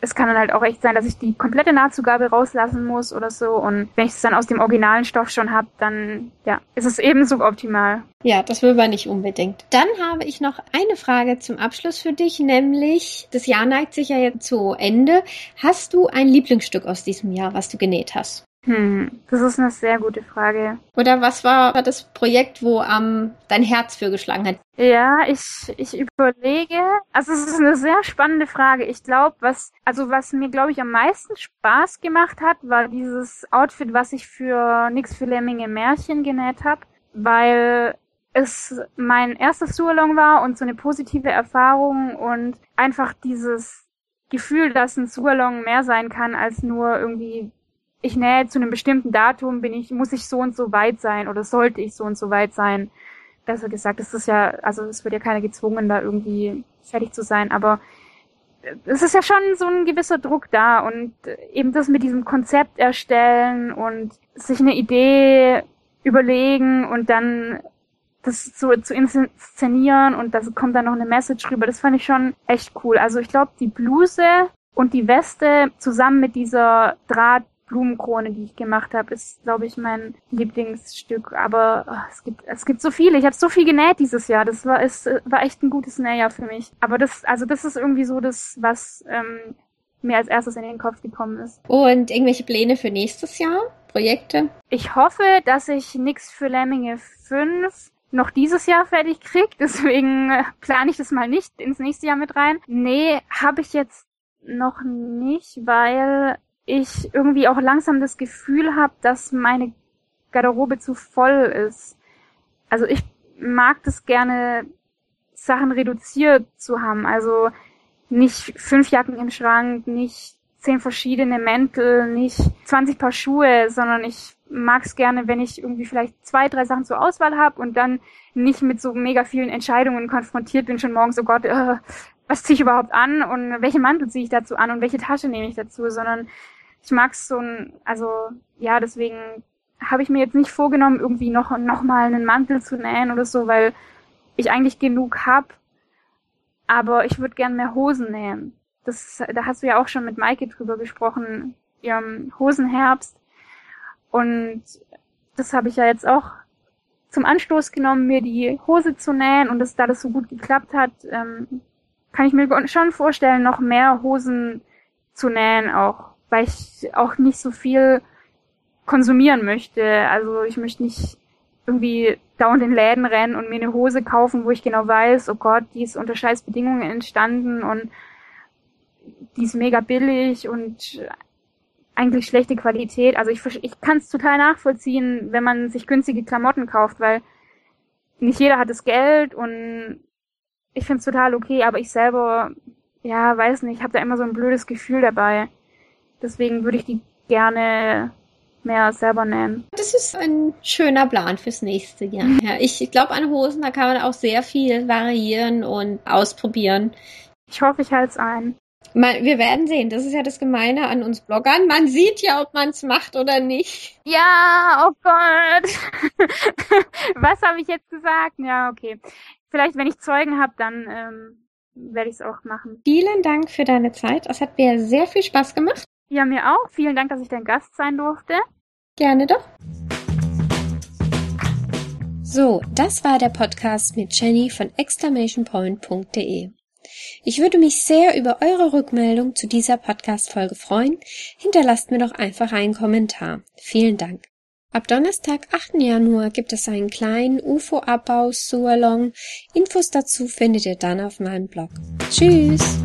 es kann dann halt auch echt sein, dass ich die komplette Nahtzugabe rauslassen muss oder so. Und wenn ich es dann aus dem originalen Stoff schon habe, dann ja, ist es eben suboptimal. Ja, das will man nicht unbedingt. Dann habe ich noch eine Frage zum Abschluss für dich, nämlich das Jahr neigt sich ja jetzt zu Ende. Hast du ein Lieblingsstück aus diesem Jahr, was du genäht hast? Hm, das ist eine sehr gute Frage. Oder was war das Projekt, wo ähm, dein Herz für geschlagen hat? Ja, ich, ich überlege. Also es ist eine sehr spannende Frage. Ich glaube, was, also was mir, glaube ich, am meisten Spaß gemacht hat, war dieses Outfit, was ich für Nix für Lemminge Märchen genäht habe, weil es mein erster Sualong war und so eine positive Erfahrung und einfach dieses Gefühl, dass ein Sualong mehr sein kann als nur irgendwie ich nähe zu einem bestimmten Datum, bin ich, muss ich so und so weit sein oder sollte ich so und so weit sein. Besser gesagt, das ist ja, also es wird ja keiner gezwungen, da irgendwie fertig zu sein, aber es ist ja schon so ein gewisser Druck da und eben das mit diesem Konzept erstellen und sich eine Idee überlegen und dann das so zu inszenieren und da kommt dann noch eine Message rüber. Das fand ich schon echt cool. Also ich glaube, die Bluse und die Weste zusammen mit dieser Draht Blumenkrone, die ich gemacht habe, ist, glaube ich, mein Lieblingsstück. Aber oh, es gibt es gibt so viele. Ich habe so viel genäht dieses Jahr. Das war es war echt ein gutes Nähjahr für mich. Aber das also das ist irgendwie so das, was ähm, mir als erstes in den Kopf gekommen ist. Und irgendwelche Pläne für nächstes Jahr? Projekte? Ich hoffe, dass ich nix für Lemminge 5 noch dieses Jahr fertig krieg. Deswegen äh, plane ich das mal nicht ins nächste Jahr mit rein. Nee, habe ich jetzt noch nicht, weil ich irgendwie auch langsam das Gefühl habe, dass meine Garderobe zu voll ist. Also ich mag das gerne, Sachen reduziert zu haben. Also nicht fünf Jacken im Schrank, nicht zehn verschiedene Mäntel, nicht 20 Paar Schuhe, sondern ich mag es gerne, wenn ich irgendwie vielleicht zwei, drei Sachen zur Auswahl habe und dann nicht mit so mega vielen Entscheidungen konfrontiert bin, schon morgens, oh Gott, äh, was ziehe ich überhaupt an und welche Mantel ziehe ich dazu an und welche Tasche nehme ich dazu, sondern ich mag so ein, also ja, deswegen habe ich mir jetzt nicht vorgenommen, irgendwie noch, noch mal einen Mantel zu nähen oder so, weil ich eigentlich genug hab. Aber ich würde gern mehr Hosen nähen. Das, da hast du ja auch schon mit Maike drüber gesprochen, ihrem Hosenherbst. Und das habe ich ja jetzt auch zum Anstoß genommen, mir die Hose zu nähen. Und das, da das so gut geklappt hat, ähm, kann ich mir schon vorstellen, noch mehr Hosen zu nähen auch weil ich auch nicht so viel konsumieren möchte. Also ich möchte nicht irgendwie dauernd in Läden rennen und mir eine Hose kaufen, wo ich genau weiß, oh Gott, die ist unter scheiß Bedingungen entstanden und die ist mega billig und eigentlich schlechte Qualität. Also ich, ich kann es total nachvollziehen, wenn man sich günstige Klamotten kauft, weil nicht jeder hat das Geld und ich finde es total okay, aber ich selber, ja, weiß nicht, habe da immer so ein blödes Gefühl dabei. Deswegen würde ich die gerne mehr selber nähen. Das ist ein schöner Plan fürs nächste Jahr. Ja, ich glaube, an Hosen, da kann man auch sehr viel variieren und ausprobieren. Ich hoffe, ich halte es ein. Man, wir werden sehen. Das ist ja das Gemeine an uns Bloggern. Man sieht ja, ob man es macht oder nicht. Ja, oh Gott. Was habe ich jetzt gesagt? Ja, okay. Vielleicht, wenn ich Zeugen habe, dann ähm, werde ich es auch machen. Vielen Dank für deine Zeit. Es hat mir sehr viel Spaß gemacht. Ja, mir auch. Vielen Dank, dass ich dein Gast sein durfte. Gerne doch. So, das war der Podcast mit Jenny von exclamationpoint.de. Ich würde mich sehr über eure Rückmeldung zu dieser Podcast-Folge freuen. Hinterlasst mir doch einfach einen Kommentar. Vielen Dank. Ab Donnerstag, 8. Januar gibt es einen kleinen UFO-Abbau-Sualong. Infos dazu findet ihr dann auf meinem Blog. Tschüss!